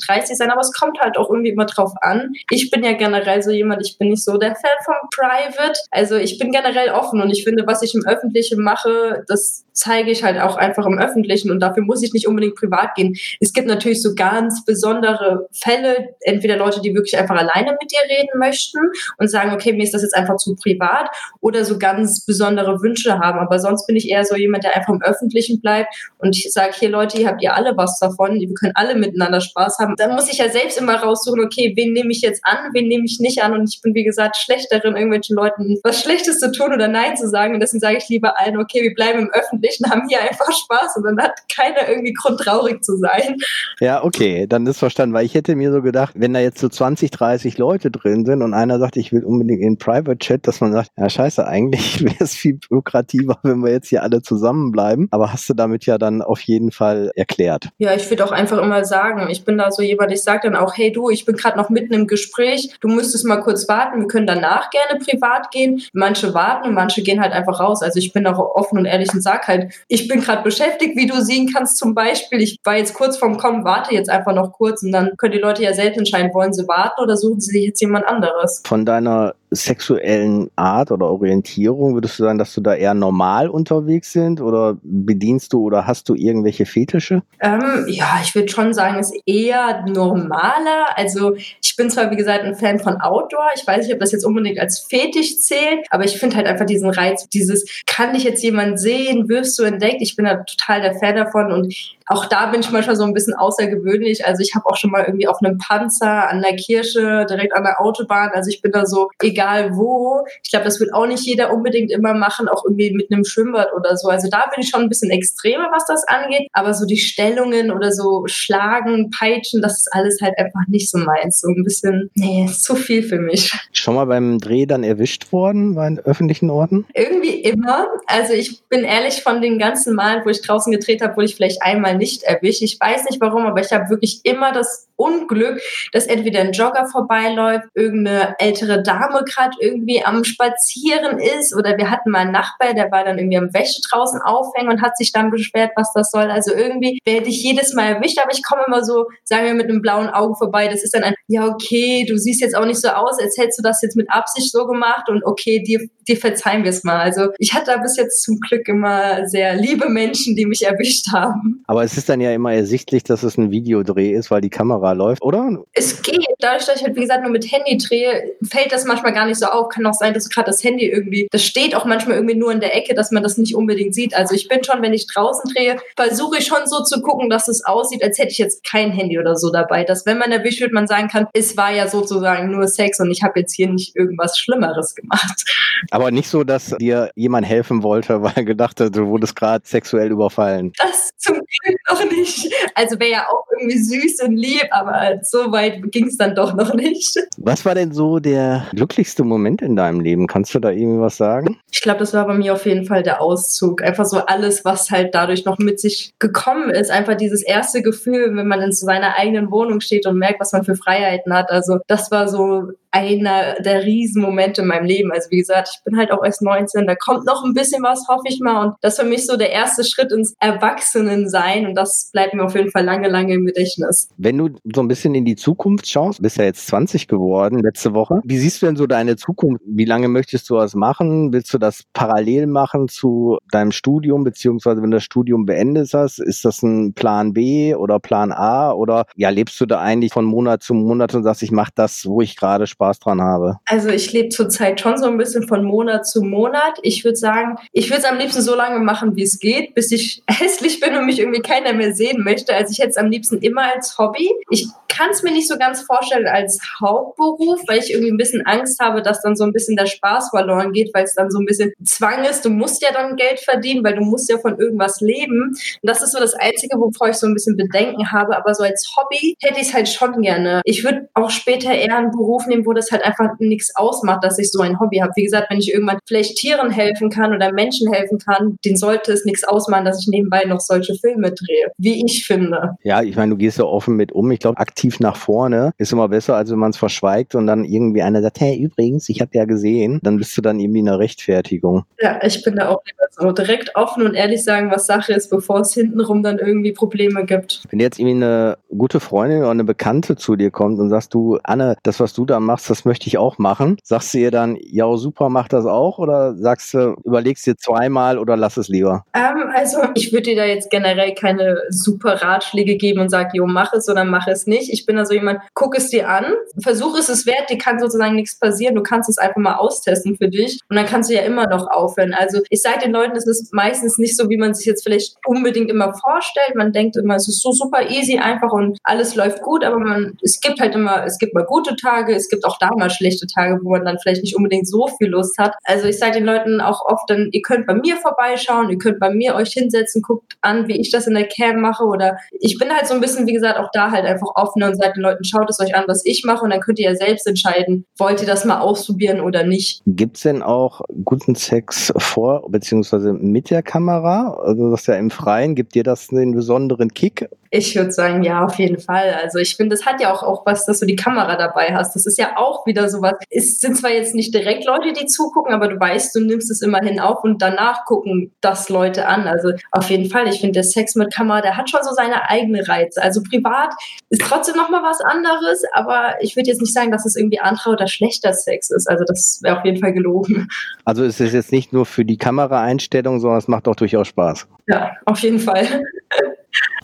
30 sein. Aber es kommt halt auch irgendwie immer drauf an. Ich bin ja generell so jemand, ich bin nicht so der Fan von Private. Also ich bin generell offen und ich finde, was ich im Öffentlichen mache, das zeige ich halt auch einfach im Öffentlichen und dafür muss ich nicht unbedingt privat gehen. Es gibt natürlich so ganz besondere Fälle, entweder Leute, die wirklich einfach alleine mit dir reden möchten und sagen, okay, mir ist das jetzt einfach zu privat oder so ganz besondere Wünsche haben. Aber sonst bin ich eher so jemand, der einfach im Öffentlichen bleibt und ich sage, hier Leute, ihr habt ihr alle was davon, wir können alle miteinander Spaß haben. Dann muss ich ja selbst immer raussuchen, okay, wen nehme ich jetzt an, wen nehme ich nicht an und ich bin, wie gesagt, schlecht darin, irgendwelchen Leuten was Schlechtes zu tun oder Nein zu sagen und deswegen sage ich lieber allen, okay, wir bleiben im Öffentlichen, haben hier einfach Spaß und dann hat keiner irgendwie Grund, traurig zu sein. Ja, okay, dann ist verstanden, weil ich hätte mir so gedacht, wenn da jetzt so 20, 30 Leute drin sind und einer sagt, ich will unbedingt in Private Chat, dass man sagt, ja scheiße, eigentlich wäre es viel lukrativer, wenn wir jetzt hier alle zusammenbleiben. Aber hast du damit ja dann auf jeden Fall erklärt. Ja, ich würde auch einfach immer sagen, ich bin da so jemand, ich sage dann auch, hey du, ich bin gerade noch mitten im Gespräch, du müsstest mal kurz warten, wir können danach gerne privat gehen. Manche warten und manche gehen halt einfach raus. Also ich bin auch offen und ehrlich und sag halt, ich bin gerade beschäftigt, wie du sehen kannst zum Beispiel. Ich war jetzt kurz vorm Kommen, warte jetzt einfach noch kurz und dann können die Leute ja selbst entscheiden, wollen sie warten oder suchen sie sich jetzt jemand anderes. Von deiner sexuellen Art oder Orientierung würdest du sagen, dass du da eher normal unterwegs sind oder bedienst du oder hast du irgendwelche Fetische? Ähm, ja, ich würde schon sagen, es ist eher normaler. Also ich bin zwar, wie gesagt, ein Fan von Outdoor. Ich weiß nicht, ob das jetzt unbedingt als Fetisch zählt, aber ich finde halt einfach diesen Reiz, dieses, kann dich jetzt jemand sehen, wirst du entdeckt? Ich bin da total der Fan davon und auch da bin ich manchmal so ein bisschen außergewöhnlich. Also ich habe auch schon mal irgendwie auf einem Panzer an der Kirche, direkt an der Autobahn. Also ich bin da so, egal wo. Ich glaube, das wird auch nicht jeder unbedingt immer machen, auch irgendwie mit einem Schwimmbad oder so. Also da bin ich schon ein bisschen extremer, was das angeht. Aber so die Stellungen oder so Schlagen, Peitschen, das ist alles halt einfach nicht so meins. So ein bisschen, nee, ist zu viel für mich. Schon mal beim Dreh dann erwischt worden bei öffentlichen Orten? Irgendwie immer. Also ich bin ehrlich, von den ganzen Malen, wo ich draußen gedreht habe, wurde ich vielleicht einmal nicht erwischt. Ich weiß nicht warum, aber ich habe wirklich immer das Unglück, dass entweder ein Jogger vorbeiläuft, irgendeine ältere Dame gerade irgendwie am Spazieren ist oder wir hatten mal einen Nachbar, der war dann irgendwie am Wäsche draußen aufhängen und hat sich dann beschwert, was das soll. Also irgendwie werde ich jedes Mal erwischt, aber ich komme immer so, sagen wir, mit einem blauen Auge vorbei. Das ist dann ein, ja, okay, du siehst jetzt auch nicht so aus, als hättest du das jetzt mit Absicht so gemacht und okay, dir, dir verzeihen wir es mal. Also ich hatte da bis jetzt zum Glück immer sehr liebe Menschen, die mich erwischt haben. Aber es ist dann ja immer ersichtlich, dass es ein Videodreh ist, weil die Kamera läuft, oder? Es geht. Dadurch, dass ich halt, wie gesagt, nur mit Handy drehe, fällt das manchmal gar nicht so auf. Kann auch sein, dass gerade das Handy irgendwie, das steht auch manchmal irgendwie nur in der Ecke, dass man das nicht unbedingt sieht. Also ich bin schon, wenn ich draußen drehe, versuche ich schon so zu gucken, dass es aussieht, als hätte ich jetzt kein Handy oder so dabei. Dass wenn man erwischt wird, man sagen kann, es war ja sozusagen nur Sex und ich habe jetzt hier nicht irgendwas Schlimmeres gemacht. Aber nicht so, dass dir jemand helfen wollte, weil er gedacht hat, du wurdest gerade sexuell überfallen. Das zum Glück noch nicht. Also wäre ja auch irgendwie süß und lieb, aber so weit ging es dann doch noch nicht. Was war denn so der glücklichste Moment in deinem Leben? Kannst du da irgendwie was sagen? Ich glaube, das war bei mir auf jeden Fall der Auszug. Einfach so alles, was halt dadurch noch mit sich gekommen ist. Einfach dieses erste Gefühl, wenn man in seiner eigenen Wohnung steht und merkt, was man für Freiheiten hat. Also das war so einer der Riesenmomente in meinem Leben. Also wie gesagt, ich bin halt auch erst 19, da kommt noch ein bisschen was, hoffe ich mal. Und das ist für mich so der erste Schritt ins Erwachsenensein und das bleibt mir auf jeden Fall lange, lange im Gedächtnis. Wenn du so ein bisschen in die Zukunft schaust, bist ja jetzt 20 geworden letzte Woche. Wie siehst du denn so deine Zukunft? Wie lange möchtest du was machen? Willst du das parallel machen zu deinem Studium, beziehungsweise wenn du das Studium beendet hast, ist das ein Plan B oder Plan A oder ja, lebst du da eigentlich von Monat zu Monat und sagst, ich mache das, wo ich gerade Spaß dran habe? Also ich lebe zurzeit schon so ein bisschen von Monat zu Monat. Ich würde sagen, ich würde es am liebsten so lange machen, wie es geht, bis ich hässlich bin und mich irgendwie keiner mehr sehen möchte. Also ich hätte es am liebsten immer als Hobby. Ich kann es mir nicht so ganz vorstellen als Hauptberuf, weil ich irgendwie ein bisschen Angst habe, dass dann so ein bisschen der Spaß verloren geht, weil es dann so ein bisschen Zwang ist. Du musst ja dann Geld verdienen, weil du musst ja von irgendwas leben. Und das ist so das Einzige, wovor ich so ein bisschen Bedenken habe. Aber so als Hobby hätte ich es halt schon gerne. Ich würde auch später eher einen Beruf nehmen, wo das halt einfach nichts ausmacht, dass ich so ein Hobby habe. Wie gesagt, wenn ich irgendwann vielleicht Tieren helfen kann oder Menschen helfen kann, den sollte es nichts ausmachen, dass ich nebenbei noch solche Filme drehe, wie ich finde. Ja, ich meine, du gehst ja offen mit um. Ich glaube, aktiv nach vorne ist immer besser, als wenn man es verschweigt und dann irgendwie einer sagt, hey, übrigens, ich habe ja gesehen, dann bist du dann irgendwie in der Rechtfertigung. Ja, ich bin da auch so direkt offen und ehrlich sagen, was Sache ist, bevor es hintenrum dann irgendwie Probleme gibt. Wenn jetzt irgendwie eine gute Freundin oder eine Bekannte zu dir kommt und sagst du, Anne, das, was du da machst, das möchte ich auch machen, sagst du ihr dann, ja, super, mach das auch oder sagst du, überlegst dir zweimal oder lass es lieber? Ähm, also ich würde dir da jetzt generell keine super Ratschläge geben und sag, jo, mach es oder mach es nicht. Ich bin also jemand, guck es dir an, versuch es, es wert, dir kann sozusagen nichts passieren, du kannst es einfach mal austesten für dich und dann kannst du ja immer noch aufhören. Also ich sage den Leuten, es ist meistens nicht so, wie man sich jetzt vielleicht unbedingt immer vorstellt. Man denkt immer, es ist so super easy einfach und alles läuft gut, aber man, es gibt halt immer, es gibt mal gute Tage, es gibt auch da mal schlechte Tage, wo man dann vielleicht nicht unbedingt so viel Lust hat. Also ich sage den Leuten auch oft dann, ihr könnt bei mir vorbeischauen, ihr könnt bei mir euch hinsetzen, guckt an, wie ich das in der Cam mache oder ich bin halt so ein bisschen, wie gesagt, auch da halt einfach offen und sage den Leuten, schaut es euch an, was ich mache und dann könnt ihr ja selbst entscheiden, wollt ihr das mal ausprobieren oder nicht. Gibt es denn auch guten Sex vor beziehungsweise mit der Kamera? Also das ist ja im Freien, gibt dir das einen besonderen Kick? Ich würde sagen, ja, auf jeden Fall. Also ich finde, das hat ja auch, auch was, dass du die Kamera dabei hast. Das ist ja auch wieder sowas. Es sind zwar jetzt nicht direkt Leute, die zugucken, aber du weißt, du nimmst es immerhin auf und danach gucken das Leute an. Also auf jeden Fall. Ich finde, der Sex mit Kamera, der hat schon so seine eigene Reize. Also privat ist trotzdem nochmal was anderes, aber ich würde jetzt nicht sagen, dass es irgendwie anderer oder schlechter Sex ist. Also das wäre auf jeden Fall gelogen. Also es ist jetzt nicht nur für die Kameraeinstellung, sondern es macht auch durchaus Spaß. Ja, auf jeden Fall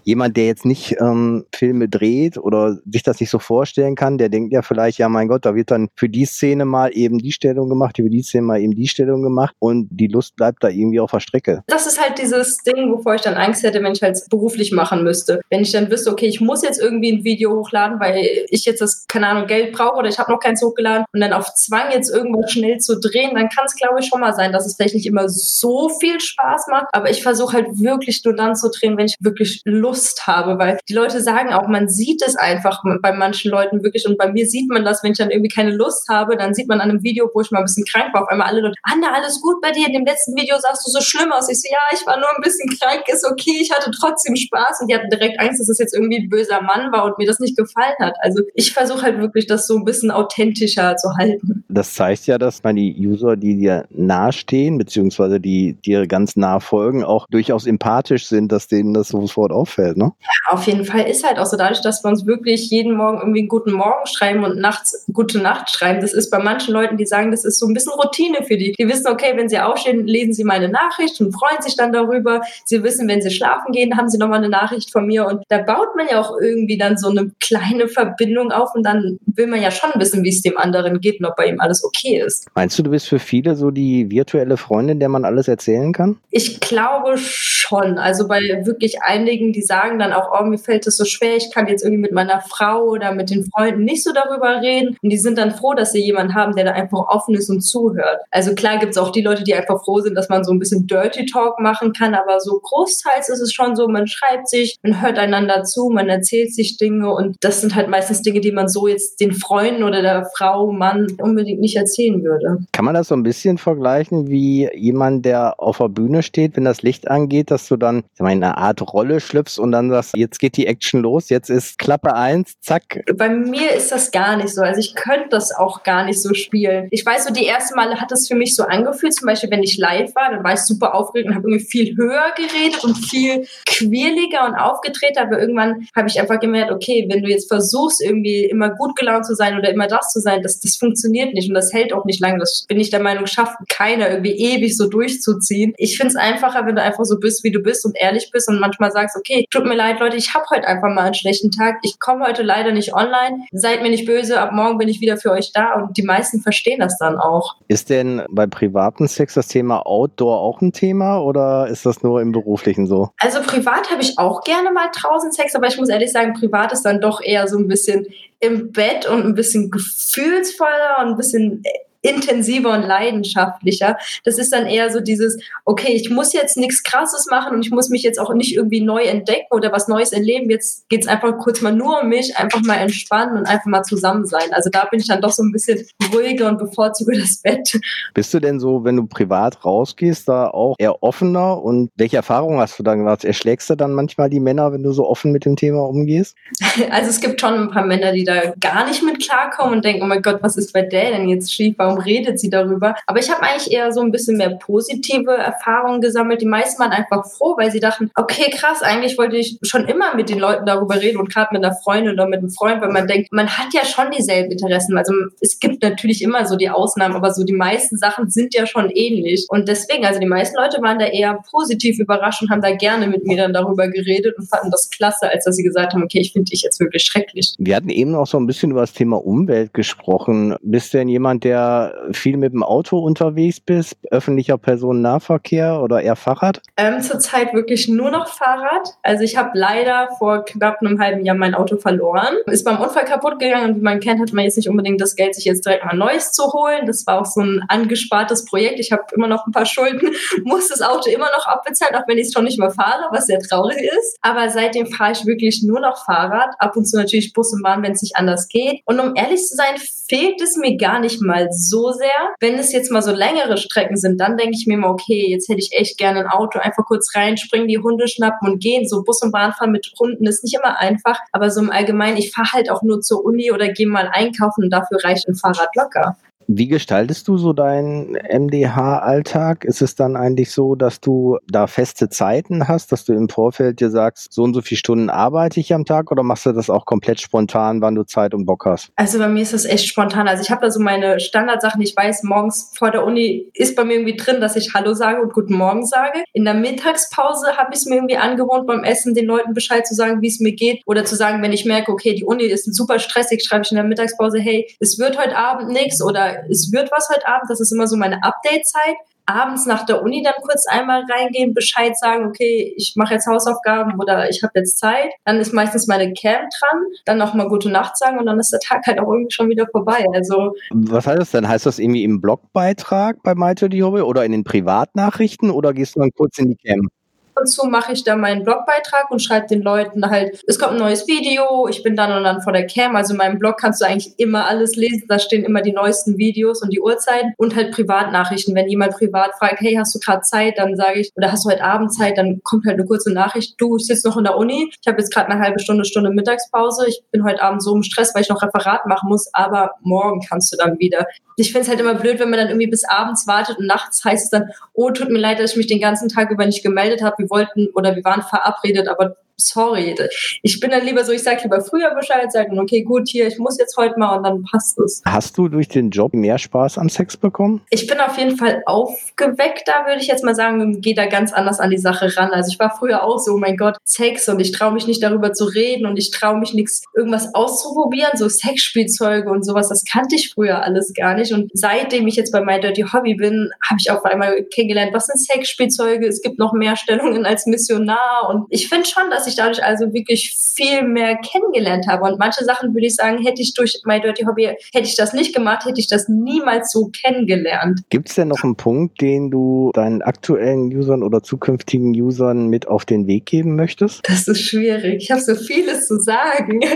jemand, der jetzt nicht ähm, Filme dreht oder sich das nicht so vorstellen kann, der denkt ja vielleicht, ja mein Gott, da wird dann für die Szene mal eben die Stellung gemacht, für die Szene mal eben die Stellung gemacht und die Lust bleibt da irgendwie auf der Strecke. Das ist halt dieses Ding, wovor ich dann Angst hätte, wenn ich halt beruflich machen müsste. Wenn ich dann wüsste, okay, ich muss jetzt irgendwie ein Video hochladen, weil ich jetzt das, keine Ahnung, Geld brauche oder ich habe noch keins hochgeladen und dann auf Zwang jetzt irgendwas schnell zu drehen, dann kann es glaube ich schon mal sein, dass es vielleicht nicht immer so viel Spaß macht, aber ich versuche halt wirklich nur dann zu drehen, wenn ich wirklich Lust habe, weil die Leute sagen auch, man sieht es einfach bei manchen Leuten wirklich und bei mir sieht man das, wenn ich dann irgendwie keine Lust habe, dann sieht man an einem Video, wo ich mal ein bisschen krank war, auf einmal alle Leute, Anna, alles gut bei dir? In dem letzten Video sahst du so schlimm aus. Ich so, ja, ich war nur ein bisschen krank, ist okay, ich hatte trotzdem Spaß und die hatten direkt Angst, dass es jetzt irgendwie ein böser Mann war und mir das nicht gefallen hat. Also ich versuche halt wirklich, das so ein bisschen authentischer zu halten. Das zeigt ja, dass man die User, die dir nahestehen, beziehungsweise die dir ganz nah folgen, auch durchaus empathisch sind, dass denen das sofort auffällt, ne? Ja, auf jeden Fall ist halt auch so dadurch, dass wir uns wirklich jeden Morgen irgendwie einen guten Morgen schreiben und nachts gute Nacht schreiben. Das ist bei manchen Leuten, die sagen, das ist so ein bisschen Routine für die. Die wissen, okay, wenn sie aufstehen, lesen sie meine Nachricht und freuen sich dann darüber. Sie wissen, wenn sie schlafen gehen, haben sie nochmal eine Nachricht von mir und da baut man ja auch irgendwie dann so eine kleine Verbindung auf und dann will man ja schon wissen, wie es dem anderen geht und ob bei ihm alles okay ist. Meinst du, du bist für viele so die virtuelle Freundin, der man alles erzählen kann? Ich glaube schon. Also bei wirklich einigen, die sagen dann auch, oh, mir fällt das so schwer, ich kann jetzt irgendwie mit meiner Frau oder mit den Freunden nicht so darüber reden. Und die sind dann froh, dass sie jemanden haben, der da einfach offen ist und zuhört. Also klar gibt es auch die Leute, die einfach froh sind, dass man so ein bisschen Dirty Talk machen kann, aber so großteils ist es schon so, man schreibt sich, man hört einander zu, man erzählt sich Dinge und das sind halt meistens Dinge, die man so jetzt den Freunden oder der Frau, Mann unbedingt nicht erzählen würde. Kann man das so ein bisschen vergleichen wie jemand, der auf der Bühne steht, wenn das Licht angeht, dass dass du dann in eine Art Rolle schlüpfst und dann sagst, jetzt geht die Action los, jetzt ist Klappe eins, zack. Bei mir ist das gar nicht so. Also ich könnte das auch gar nicht so spielen. Ich weiß so, die ersten Male hat es für mich so angefühlt, zum Beispiel, wenn ich live war, dann war ich super aufgeregt und habe irgendwie viel höher geredet und viel quirliger und aufgedreht, aber irgendwann habe ich einfach gemerkt, okay, wenn du jetzt versuchst, irgendwie immer gut gelaunt zu sein oder immer das zu sein, das, das funktioniert nicht und das hält auch nicht lange. Das bin ich der Meinung, schafft keiner irgendwie ewig so durchzuziehen. Ich finde es einfacher, wenn du einfach so bist, wie du bist und ehrlich bist und manchmal sagst, okay, tut mir leid, Leute, ich habe heute einfach mal einen schlechten Tag. Ich komme heute leider nicht online. Seid mir nicht böse, ab morgen bin ich wieder für euch da und die meisten verstehen das dann auch. Ist denn bei privaten Sex das Thema Outdoor auch ein Thema oder ist das nur im beruflichen so? Also privat habe ich auch gerne mal draußen Sex, aber ich muss ehrlich sagen, privat ist dann doch eher so ein bisschen im Bett und ein bisschen gefühlsvoller und ein bisschen intensiver und leidenschaftlicher. Das ist dann eher so dieses, okay, ich muss jetzt nichts Krasses machen und ich muss mich jetzt auch nicht irgendwie neu entdecken oder was Neues erleben. Jetzt geht's einfach kurz mal nur um mich, einfach mal entspannen und einfach mal zusammen sein. Also da bin ich dann doch so ein bisschen ruhiger und bevorzuge das Bett. Bist du denn so, wenn du privat rausgehst, da auch eher offener und welche Erfahrungen hast du da gemacht? Erschlägst du dann manchmal die Männer, wenn du so offen mit dem Thema umgehst? Also es gibt schon ein paar Männer, die da gar nicht mit klarkommen und denken, oh mein Gott, was ist bei der denn jetzt schief? Warum warum redet sie darüber? Aber ich habe eigentlich eher so ein bisschen mehr positive Erfahrungen gesammelt. Die meisten waren einfach froh, weil sie dachten, okay, krass, eigentlich wollte ich schon immer mit den Leuten darüber reden und gerade mit einer Freundin oder mit einem Freund, weil man denkt, man hat ja schon dieselben Interessen. Also es gibt natürlich immer so die Ausnahmen, aber so die meisten Sachen sind ja schon ähnlich. Und deswegen, also die meisten Leute waren da eher positiv überrascht und haben da gerne mit mir dann darüber geredet und fanden das klasse, als dass sie gesagt haben, okay, ich finde dich jetzt wirklich schrecklich. Wir hatten eben auch so ein bisschen über das Thema Umwelt gesprochen. Bist du denn jemand, der viel mit dem Auto unterwegs bist, öffentlicher Personennahverkehr oder eher Fahrrad? Ähm, zurzeit wirklich nur noch Fahrrad. Also ich habe leider vor knapp einem halben Jahr mein Auto verloren. Ist beim Unfall kaputt gegangen und wie man kennt, hat man jetzt nicht unbedingt das Geld, sich jetzt direkt mal Neues zu holen. Das war auch so ein angespartes Projekt. Ich habe immer noch ein paar Schulden, muss das Auto immer noch abbezahlen, auch wenn ich es schon nicht mehr fahre, was sehr traurig ist. Aber seitdem fahre ich wirklich nur noch Fahrrad. Ab und zu natürlich Bus und Bahn, wenn es nicht anders geht. Und um ehrlich zu sein, fehlt es mir gar nicht mal so sehr. Wenn es jetzt mal so längere Strecken sind, dann denke ich mir mal, okay, jetzt hätte ich echt gerne ein Auto, einfach kurz reinspringen, die Hunde schnappen und gehen. So Bus und Bahn fahren mit Hunden ist nicht immer einfach, aber so im Allgemeinen, ich fahre halt auch nur zur Uni oder gehe mal einkaufen und dafür reicht ein Fahrrad locker. Wie gestaltest du so deinen MDH-Alltag? Ist es dann eigentlich so, dass du da feste Zeiten hast, dass du im Vorfeld dir sagst, so und so viele Stunden arbeite ich am Tag oder machst du das auch komplett spontan, wann du Zeit und Bock hast? Also bei mir ist das echt spontan. Also ich habe da so meine Standardsachen. Ich weiß, morgens vor der Uni ist bei mir irgendwie drin, dass ich Hallo sage und Guten Morgen sage. In der Mittagspause habe ich es mir irgendwie angewohnt, beim Essen den Leuten Bescheid zu sagen, wie es mir geht. Oder zu sagen, wenn ich merke, okay, die Uni ist super stressig, schreibe ich in der Mittagspause, hey, es wird heute Abend nichts oder es wird was heute Abend, das ist immer so meine Update-Zeit. Abends nach der Uni dann kurz einmal reingehen, Bescheid sagen, okay, ich mache jetzt Hausaufgaben oder ich habe jetzt Zeit. Dann ist meistens meine Cam dran, dann nochmal gute Nacht sagen und dann ist der Tag halt auch irgendwie schon wieder vorbei. Also Was heißt das denn? Heißt das irgendwie im Blogbeitrag bei MyToady Hobby oder in den Privatnachrichten oder gehst du dann kurz in die Cam? Und zu mache ich da meinen Blogbeitrag und schreibe den Leuten halt, es kommt ein neues Video, ich bin dann und dann vor der Cam. Also in meinem Blog kannst du eigentlich immer alles lesen. Da stehen immer die neuesten Videos und die Uhrzeiten und halt Privatnachrichten. Wenn jemand privat fragt, hey, hast du gerade Zeit, dann sage ich, oder hast du heute Abend Zeit, dann kommt halt eine kurze Nachricht, du, ich sitze noch in der Uni, ich habe jetzt gerade eine halbe Stunde, Stunde Mittagspause, ich bin heute Abend so im Stress, weil ich noch Referat machen muss, aber morgen kannst du dann wieder. Ich finde es halt immer blöd, wenn man dann irgendwie bis abends wartet und nachts heißt es dann, oh, tut mir leid, dass ich mich den ganzen Tag über nicht gemeldet habe wir wollten oder wir waren verabredet, aber sorry. Ich bin dann lieber so, ich sage lieber früher Bescheid, sagen, okay, gut, hier, ich muss jetzt heute mal und dann passt es. Hast du durch den Job mehr Spaß am Sex bekommen? Ich bin auf jeden Fall aufgeweckt, da würde ich jetzt mal sagen, und gehe da ganz anders an die Sache ran. Also ich war früher auch so, oh mein Gott, Sex und ich traue mich nicht darüber zu reden und ich traue mich nichts, irgendwas auszuprobieren, so Sexspielzeuge und sowas, das kannte ich früher alles gar nicht. Und seitdem ich jetzt bei My Dirty Hobby bin, habe ich auf einmal kennengelernt, was sind Sexspielzeuge, es gibt noch mehr Stellungen als Missionar und ich finde schon, dass dass ich dadurch also wirklich viel mehr kennengelernt habe. Und manche Sachen würde ich sagen, hätte ich durch My Dirty Hobby, hätte ich das nicht gemacht, hätte ich das niemals so kennengelernt. Gibt es denn noch einen Punkt, den du deinen aktuellen Usern oder zukünftigen Usern mit auf den Weg geben möchtest? Das ist schwierig. Ich habe so vieles zu sagen.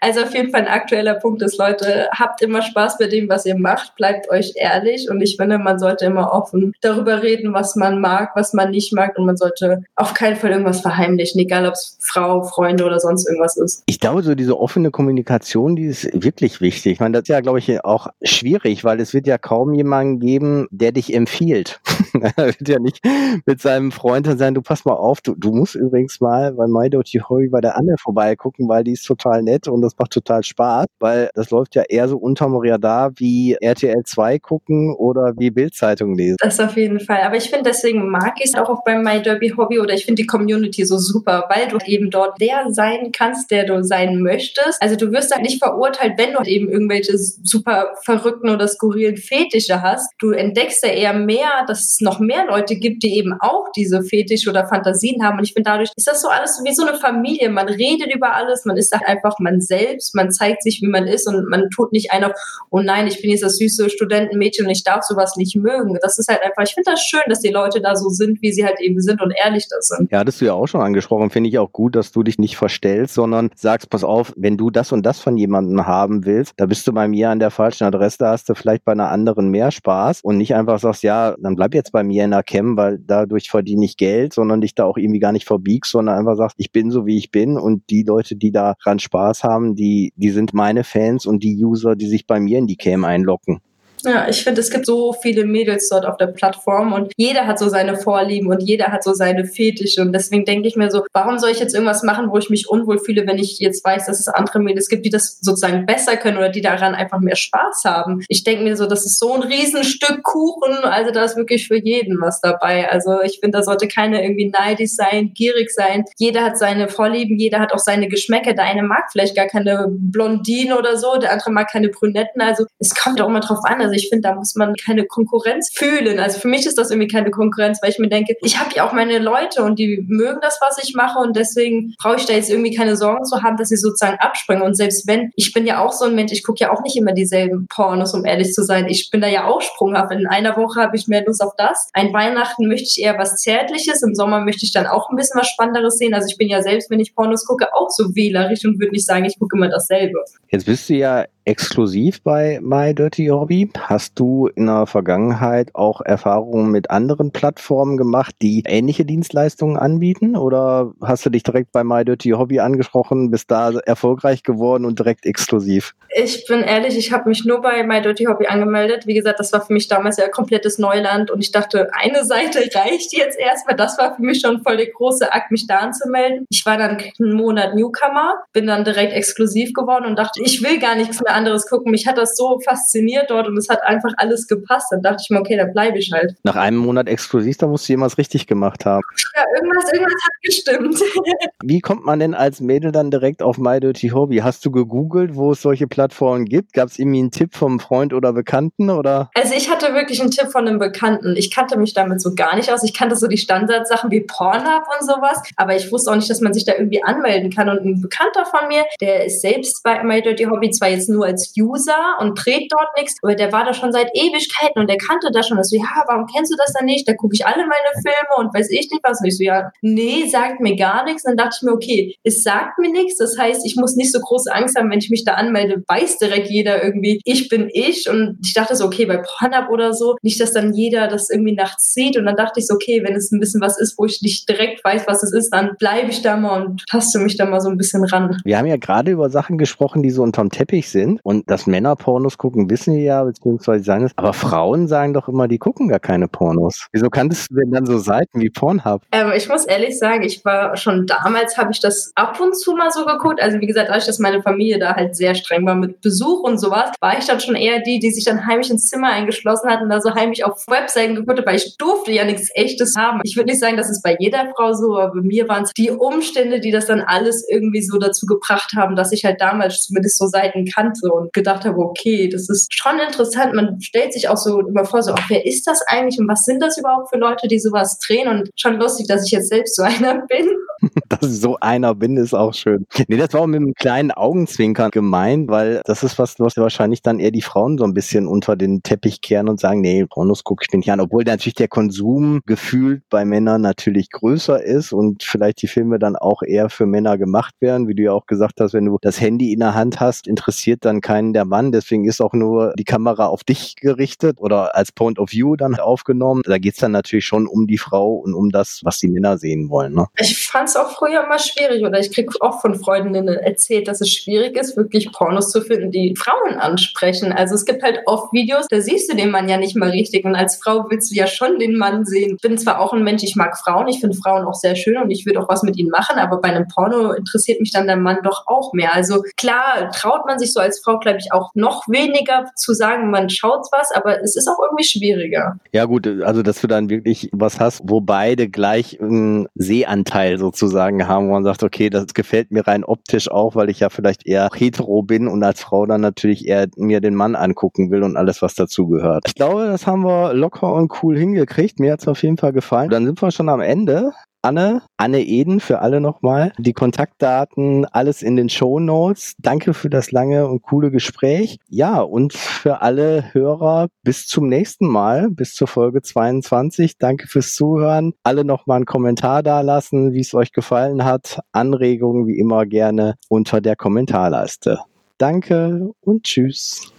Also auf jeden Fall ein aktueller Punkt ist, Leute, habt immer Spaß bei dem, was ihr macht, bleibt euch ehrlich und ich finde, man sollte immer offen darüber reden, was man mag, was man nicht mag und man sollte auf keinen Fall irgendwas verheimlichen, egal ob es Frau, Freunde oder sonst irgendwas ist. Ich glaube, so diese offene Kommunikation, die ist wirklich wichtig. Ich meine, das ist ja, glaube ich, auch schwierig, weil es wird ja kaum jemanden geben, der dich empfiehlt. er wird ja nicht mit seinem Freund dann sagen, du pass mal auf, du, du musst übrigens mal bei My Hobby bei der Anne vorbeigucken, weil die ist total nett und das macht total Spaß, weil das läuft ja eher so unterm Radar wie RTL 2 gucken oder wie Bildzeitung lesen. Das auf jeden Fall. Aber ich finde, deswegen mag ich es auch, auch beim My Derby Hobby oder ich finde die Community so super, weil du eben dort der sein kannst, der du sein möchtest. Also du wirst halt nicht verurteilt, wenn du eben irgendwelche super verrückten oder skurrilen Fetische hast. Du entdeckst ja eher mehr, dass es noch mehr Leute gibt, die eben auch diese Fetische oder Fantasien haben. Und ich finde, dadurch ist das so alles wie so eine Familie. Man redet über alles, man ist einfach man selbst, man zeigt sich, wie man ist und man tut nicht einfach, oh nein, ich bin jetzt das süße Studentenmädchen und ich darf sowas nicht mögen. Das ist halt einfach, ich finde das schön, dass die Leute da so sind, wie sie halt eben sind und ehrlich da sind. Ja, hattest du ja auch schon angesprochen. Finde ich auch gut, dass du dich nicht verstellst, sondern sagst, pass auf, wenn du das und das von jemandem haben willst, da bist du bei mir an der falschen Adresse, da hast du vielleicht bei einer anderen mehr Spaß und nicht einfach sagst, ja, dann bleib jetzt bei mir in der Cam, weil dadurch verdiene ich Geld, sondern dich da auch irgendwie gar nicht verbiegst, sondern einfach sagst, ich bin so wie ich bin und die Leute, die daran Spaß haben, die, die sind meine Fans und die User, die sich bei mir in die Cam einloggen. Ja, ich finde, es gibt so viele Mädels dort auf der Plattform und jeder hat so seine Vorlieben und jeder hat so seine Fetische. Und deswegen denke ich mir so, warum soll ich jetzt irgendwas machen, wo ich mich unwohl fühle, wenn ich jetzt weiß, dass es andere Mädels gibt, die das sozusagen besser können oder die daran einfach mehr Spaß haben. Ich denke mir so, das ist so ein Riesenstück Kuchen, also da ist wirklich für jeden was dabei. Also ich finde, da sollte keiner irgendwie neidisch sein, gierig sein. Jeder hat seine Vorlieben, jeder hat auch seine Geschmäcker. Der eine mag vielleicht gar keine Blondine oder so, der andere mag keine Brünetten. Also es kommt auch immer drauf an. Also also ich finde, da muss man keine Konkurrenz fühlen. Also für mich ist das irgendwie keine Konkurrenz, weil ich mir denke, ich habe ja auch meine Leute und die mögen das, was ich mache und deswegen brauche ich da jetzt irgendwie keine Sorgen zu haben, dass sie sozusagen abspringen. Und selbst wenn, ich bin ja auch so ein Mensch, ich gucke ja auch nicht immer dieselben Pornos, um ehrlich zu sein. Ich bin da ja auch sprunghaft. In einer Woche habe ich mehr Lust auf das. Ein Weihnachten möchte ich eher was Zärtliches. Im Sommer möchte ich dann auch ein bisschen was Spannenderes sehen. Also ich bin ja selbst, wenn ich Pornos gucke, auch so wählerisch und würde nicht sagen, ich gucke immer dasselbe. Jetzt bist du ja exklusiv bei My Dirty Hobby. Hast du in der Vergangenheit auch Erfahrungen mit anderen Plattformen gemacht, die ähnliche Dienstleistungen anbieten? Oder hast du dich direkt bei My Dirty Hobby angesprochen, bist da erfolgreich geworden und direkt exklusiv? Ich bin ehrlich, ich habe mich nur bei My Dirty Hobby angemeldet. Wie gesagt, das war für mich damals ja komplettes Neuland und ich dachte, eine Seite reicht jetzt erstmal. Das war für mich schon voll der große Akt, mich da anzumelden. Ich war dann einen Monat Newcomer, bin dann direkt exklusiv geworden und dachte, ich will gar nichts mehr anderes gucken. Mich hat das so fasziniert dort und es hat einfach alles gepasst. Dann dachte ich mir, okay, dann bleibe ich halt. Nach einem Monat exklusiv, da musst du jemals richtig gemacht haben. Ja, irgendwas, irgendwas hat gestimmt. Wie kommt man denn als Mädel dann direkt auf My Dirty Hobby? Hast du gegoogelt, wo es solche Plattformen gibt? Gab es irgendwie einen Tipp vom Freund oder Bekannten? Oder? Also ich hatte wirklich einen Tipp von einem Bekannten. Ich kannte mich damit so gar nicht aus. Ich kannte so die Standardsachen wie Pornhub und sowas, aber ich wusste auch nicht, dass man sich da irgendwie anmelden kann. Und ein Bekannter von mir, der ist selbst bei My Dirty Hobby zwar jetzt nur nur als User und dreht dort nichts, aber der war da schon seit Ewigkeiten und der kannte das schon. Also, ja, warum kennst du das dann nicht? Da gucke ich alle meine Filme und weiß ich nicht was. Und ich so, ja, nee, sagt mir gar nichts. Und dann dachte ich mir, okay, es sagt mir nichts. Das heißt, ich muss nicht so große Angst haben, wenn ich mich da anmelde, weiß direkt jeder irgendwie, ich bin ich. Und ich dachte so, okay, bei Pornhub oder so, nicht, dass dann jeder das irgendwie nachts sieht. Und dann dachte ich so, okay, wenn es ein bisschen was ist, wo ich nicht direkt weiß, was es ist, dann bleibe ich da mal und taste mich da mal so ein bisschen ran. Wir haben ja gerade über Sachen gesprochen, die so unterm Teppich sind sind. Und dass Männer Pornos gucken, wissen wir ja, beziehungsweise sagen es. Aber Frauen sagen doch immer, die gucken gar keine Pornos. Wieso kanntest du denn dann so Seiten wie Pornhub? Ähm, ich muss ehrlich sagen, ich war schon damals, habe ich das ab und zu mal so geguckt. Also wie gesagt, dadurch, dass meine Familie da halt sehr streng war mit Besuch und sowas, war ich dann schon eher die, die sich dann heimlich ins Zimmer eingeschlossen hat und da so heimlich auf Webseiten geguckt hat, weil ich durfte ja nichts Echtes haben. Ich würde nicht sagen, das ist bei jeder Frau so, aber bei mir waren es die Umstände, die das dann alles irgendwie so dazu gebracht haben, dass ich halt damals zumindest so Seiten kannte und gedacht habe, okay, das ist schon interessant. Man stellt sich auch so immer vor, so, ach, wer ist das eigentlich und was sind das überhaupt für Leute, die sowas drehen? Und schon lustig, dass ich jetzt selbst so einer bin. Das dass ich so einer bin, ist auch schön. Nee, das war auch mit einem kleinen Augenzwinkern gemeint, weil das ist was, was wahrscheinlich dann eher die Frauen so ein bisschen unter den Teppich kehren und sagen, nee, Pornos gucke ich nicht an, obwohl natürlich der Konsum gefühlt bei Männern natürlich größer ist und vielleicht die Filme dann auch eher für Männer gemacht werden, wie du ja auch gesagt hast, wenn du das Handy in der Hand hast, interessiert dann keinen der Mann, deswegen ist auch nur die Kamera auf dich gerichtet oder als Point of View dann aufgenommen. Da geht's dann natürlich schon um die Frau und um das, was die Männer sehen wollen. Ne? Ich fand es auch früher immer schwierig oder ich kriege auch von Freundinnen erzählt, dass es schwierig ist, wirklich Pornos zu finden, die Frauen ansprechen. Also es gibt halt oft Videos, da siehst du den Mann ja nicht mal richtig und als Frau willst du ja schon den Mann sehen. Ich bin zwar auch ein Mensch, ich mag Frauen, ich finde Frauen auch sehr schön und ich würde auch was mit ihnen machen, aber bei einem Porno interessiert mich dann der Mann doch auch mehr. Also klar, traut man sich so als Frau, glaube ich, auch noch weniger zu sagen, man schaut was, aber es ist auch irgendwie schwieriger. Ja gut, also dass du dann wirklich was hast, wo beide gleich einen Sehanteil sozusagen haben, wo man sagt, okay, das gefällt mir rein optisch auch, weil ich ja vielleicht eher hetero bin und als Frau dann natürlich eher mir den Mann angucken will und alles, was dazu gehört. Ich glaube, das haben wir locker und cool hingekriegt. Mir hat es auf jeden Fall gefallen. Dann sind wir schon am Ende. Anne, Anne Eden für alle nochmal. Die Kontaktdaten, alles in den Show Notes. Danke für das lange und coole Gespräch. Ja, und für alle Hörer bis zum nächsten Mal, bis zur Folge 22. Danke fürs Zuhören. Alle nochmal einen Kommentar da lassen, wie es euch gefallen hat. Anregungen wie immer gerne unter der Kommentarleiste. Danke und tschüss.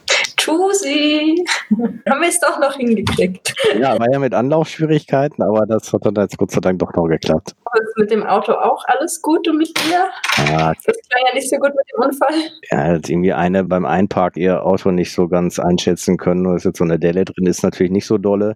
Tusi! Haben wir es doch noch hingekriegt. Ja, war ja mit Anlaufschwierigkeiten, aber das hat dann jetzt Gott sei Dank doch noch geklappt. Ist mit dem Auto auch alles gut und mit dir? Ja, das war ja nicht so gut mit dem Unfall. Ja, hat irgendwie eine beim Einpark ihr Auto nicht so ganz einschätzen können. Da ist jetzt so eine Delle drin, ist natürlich nicht so dolle.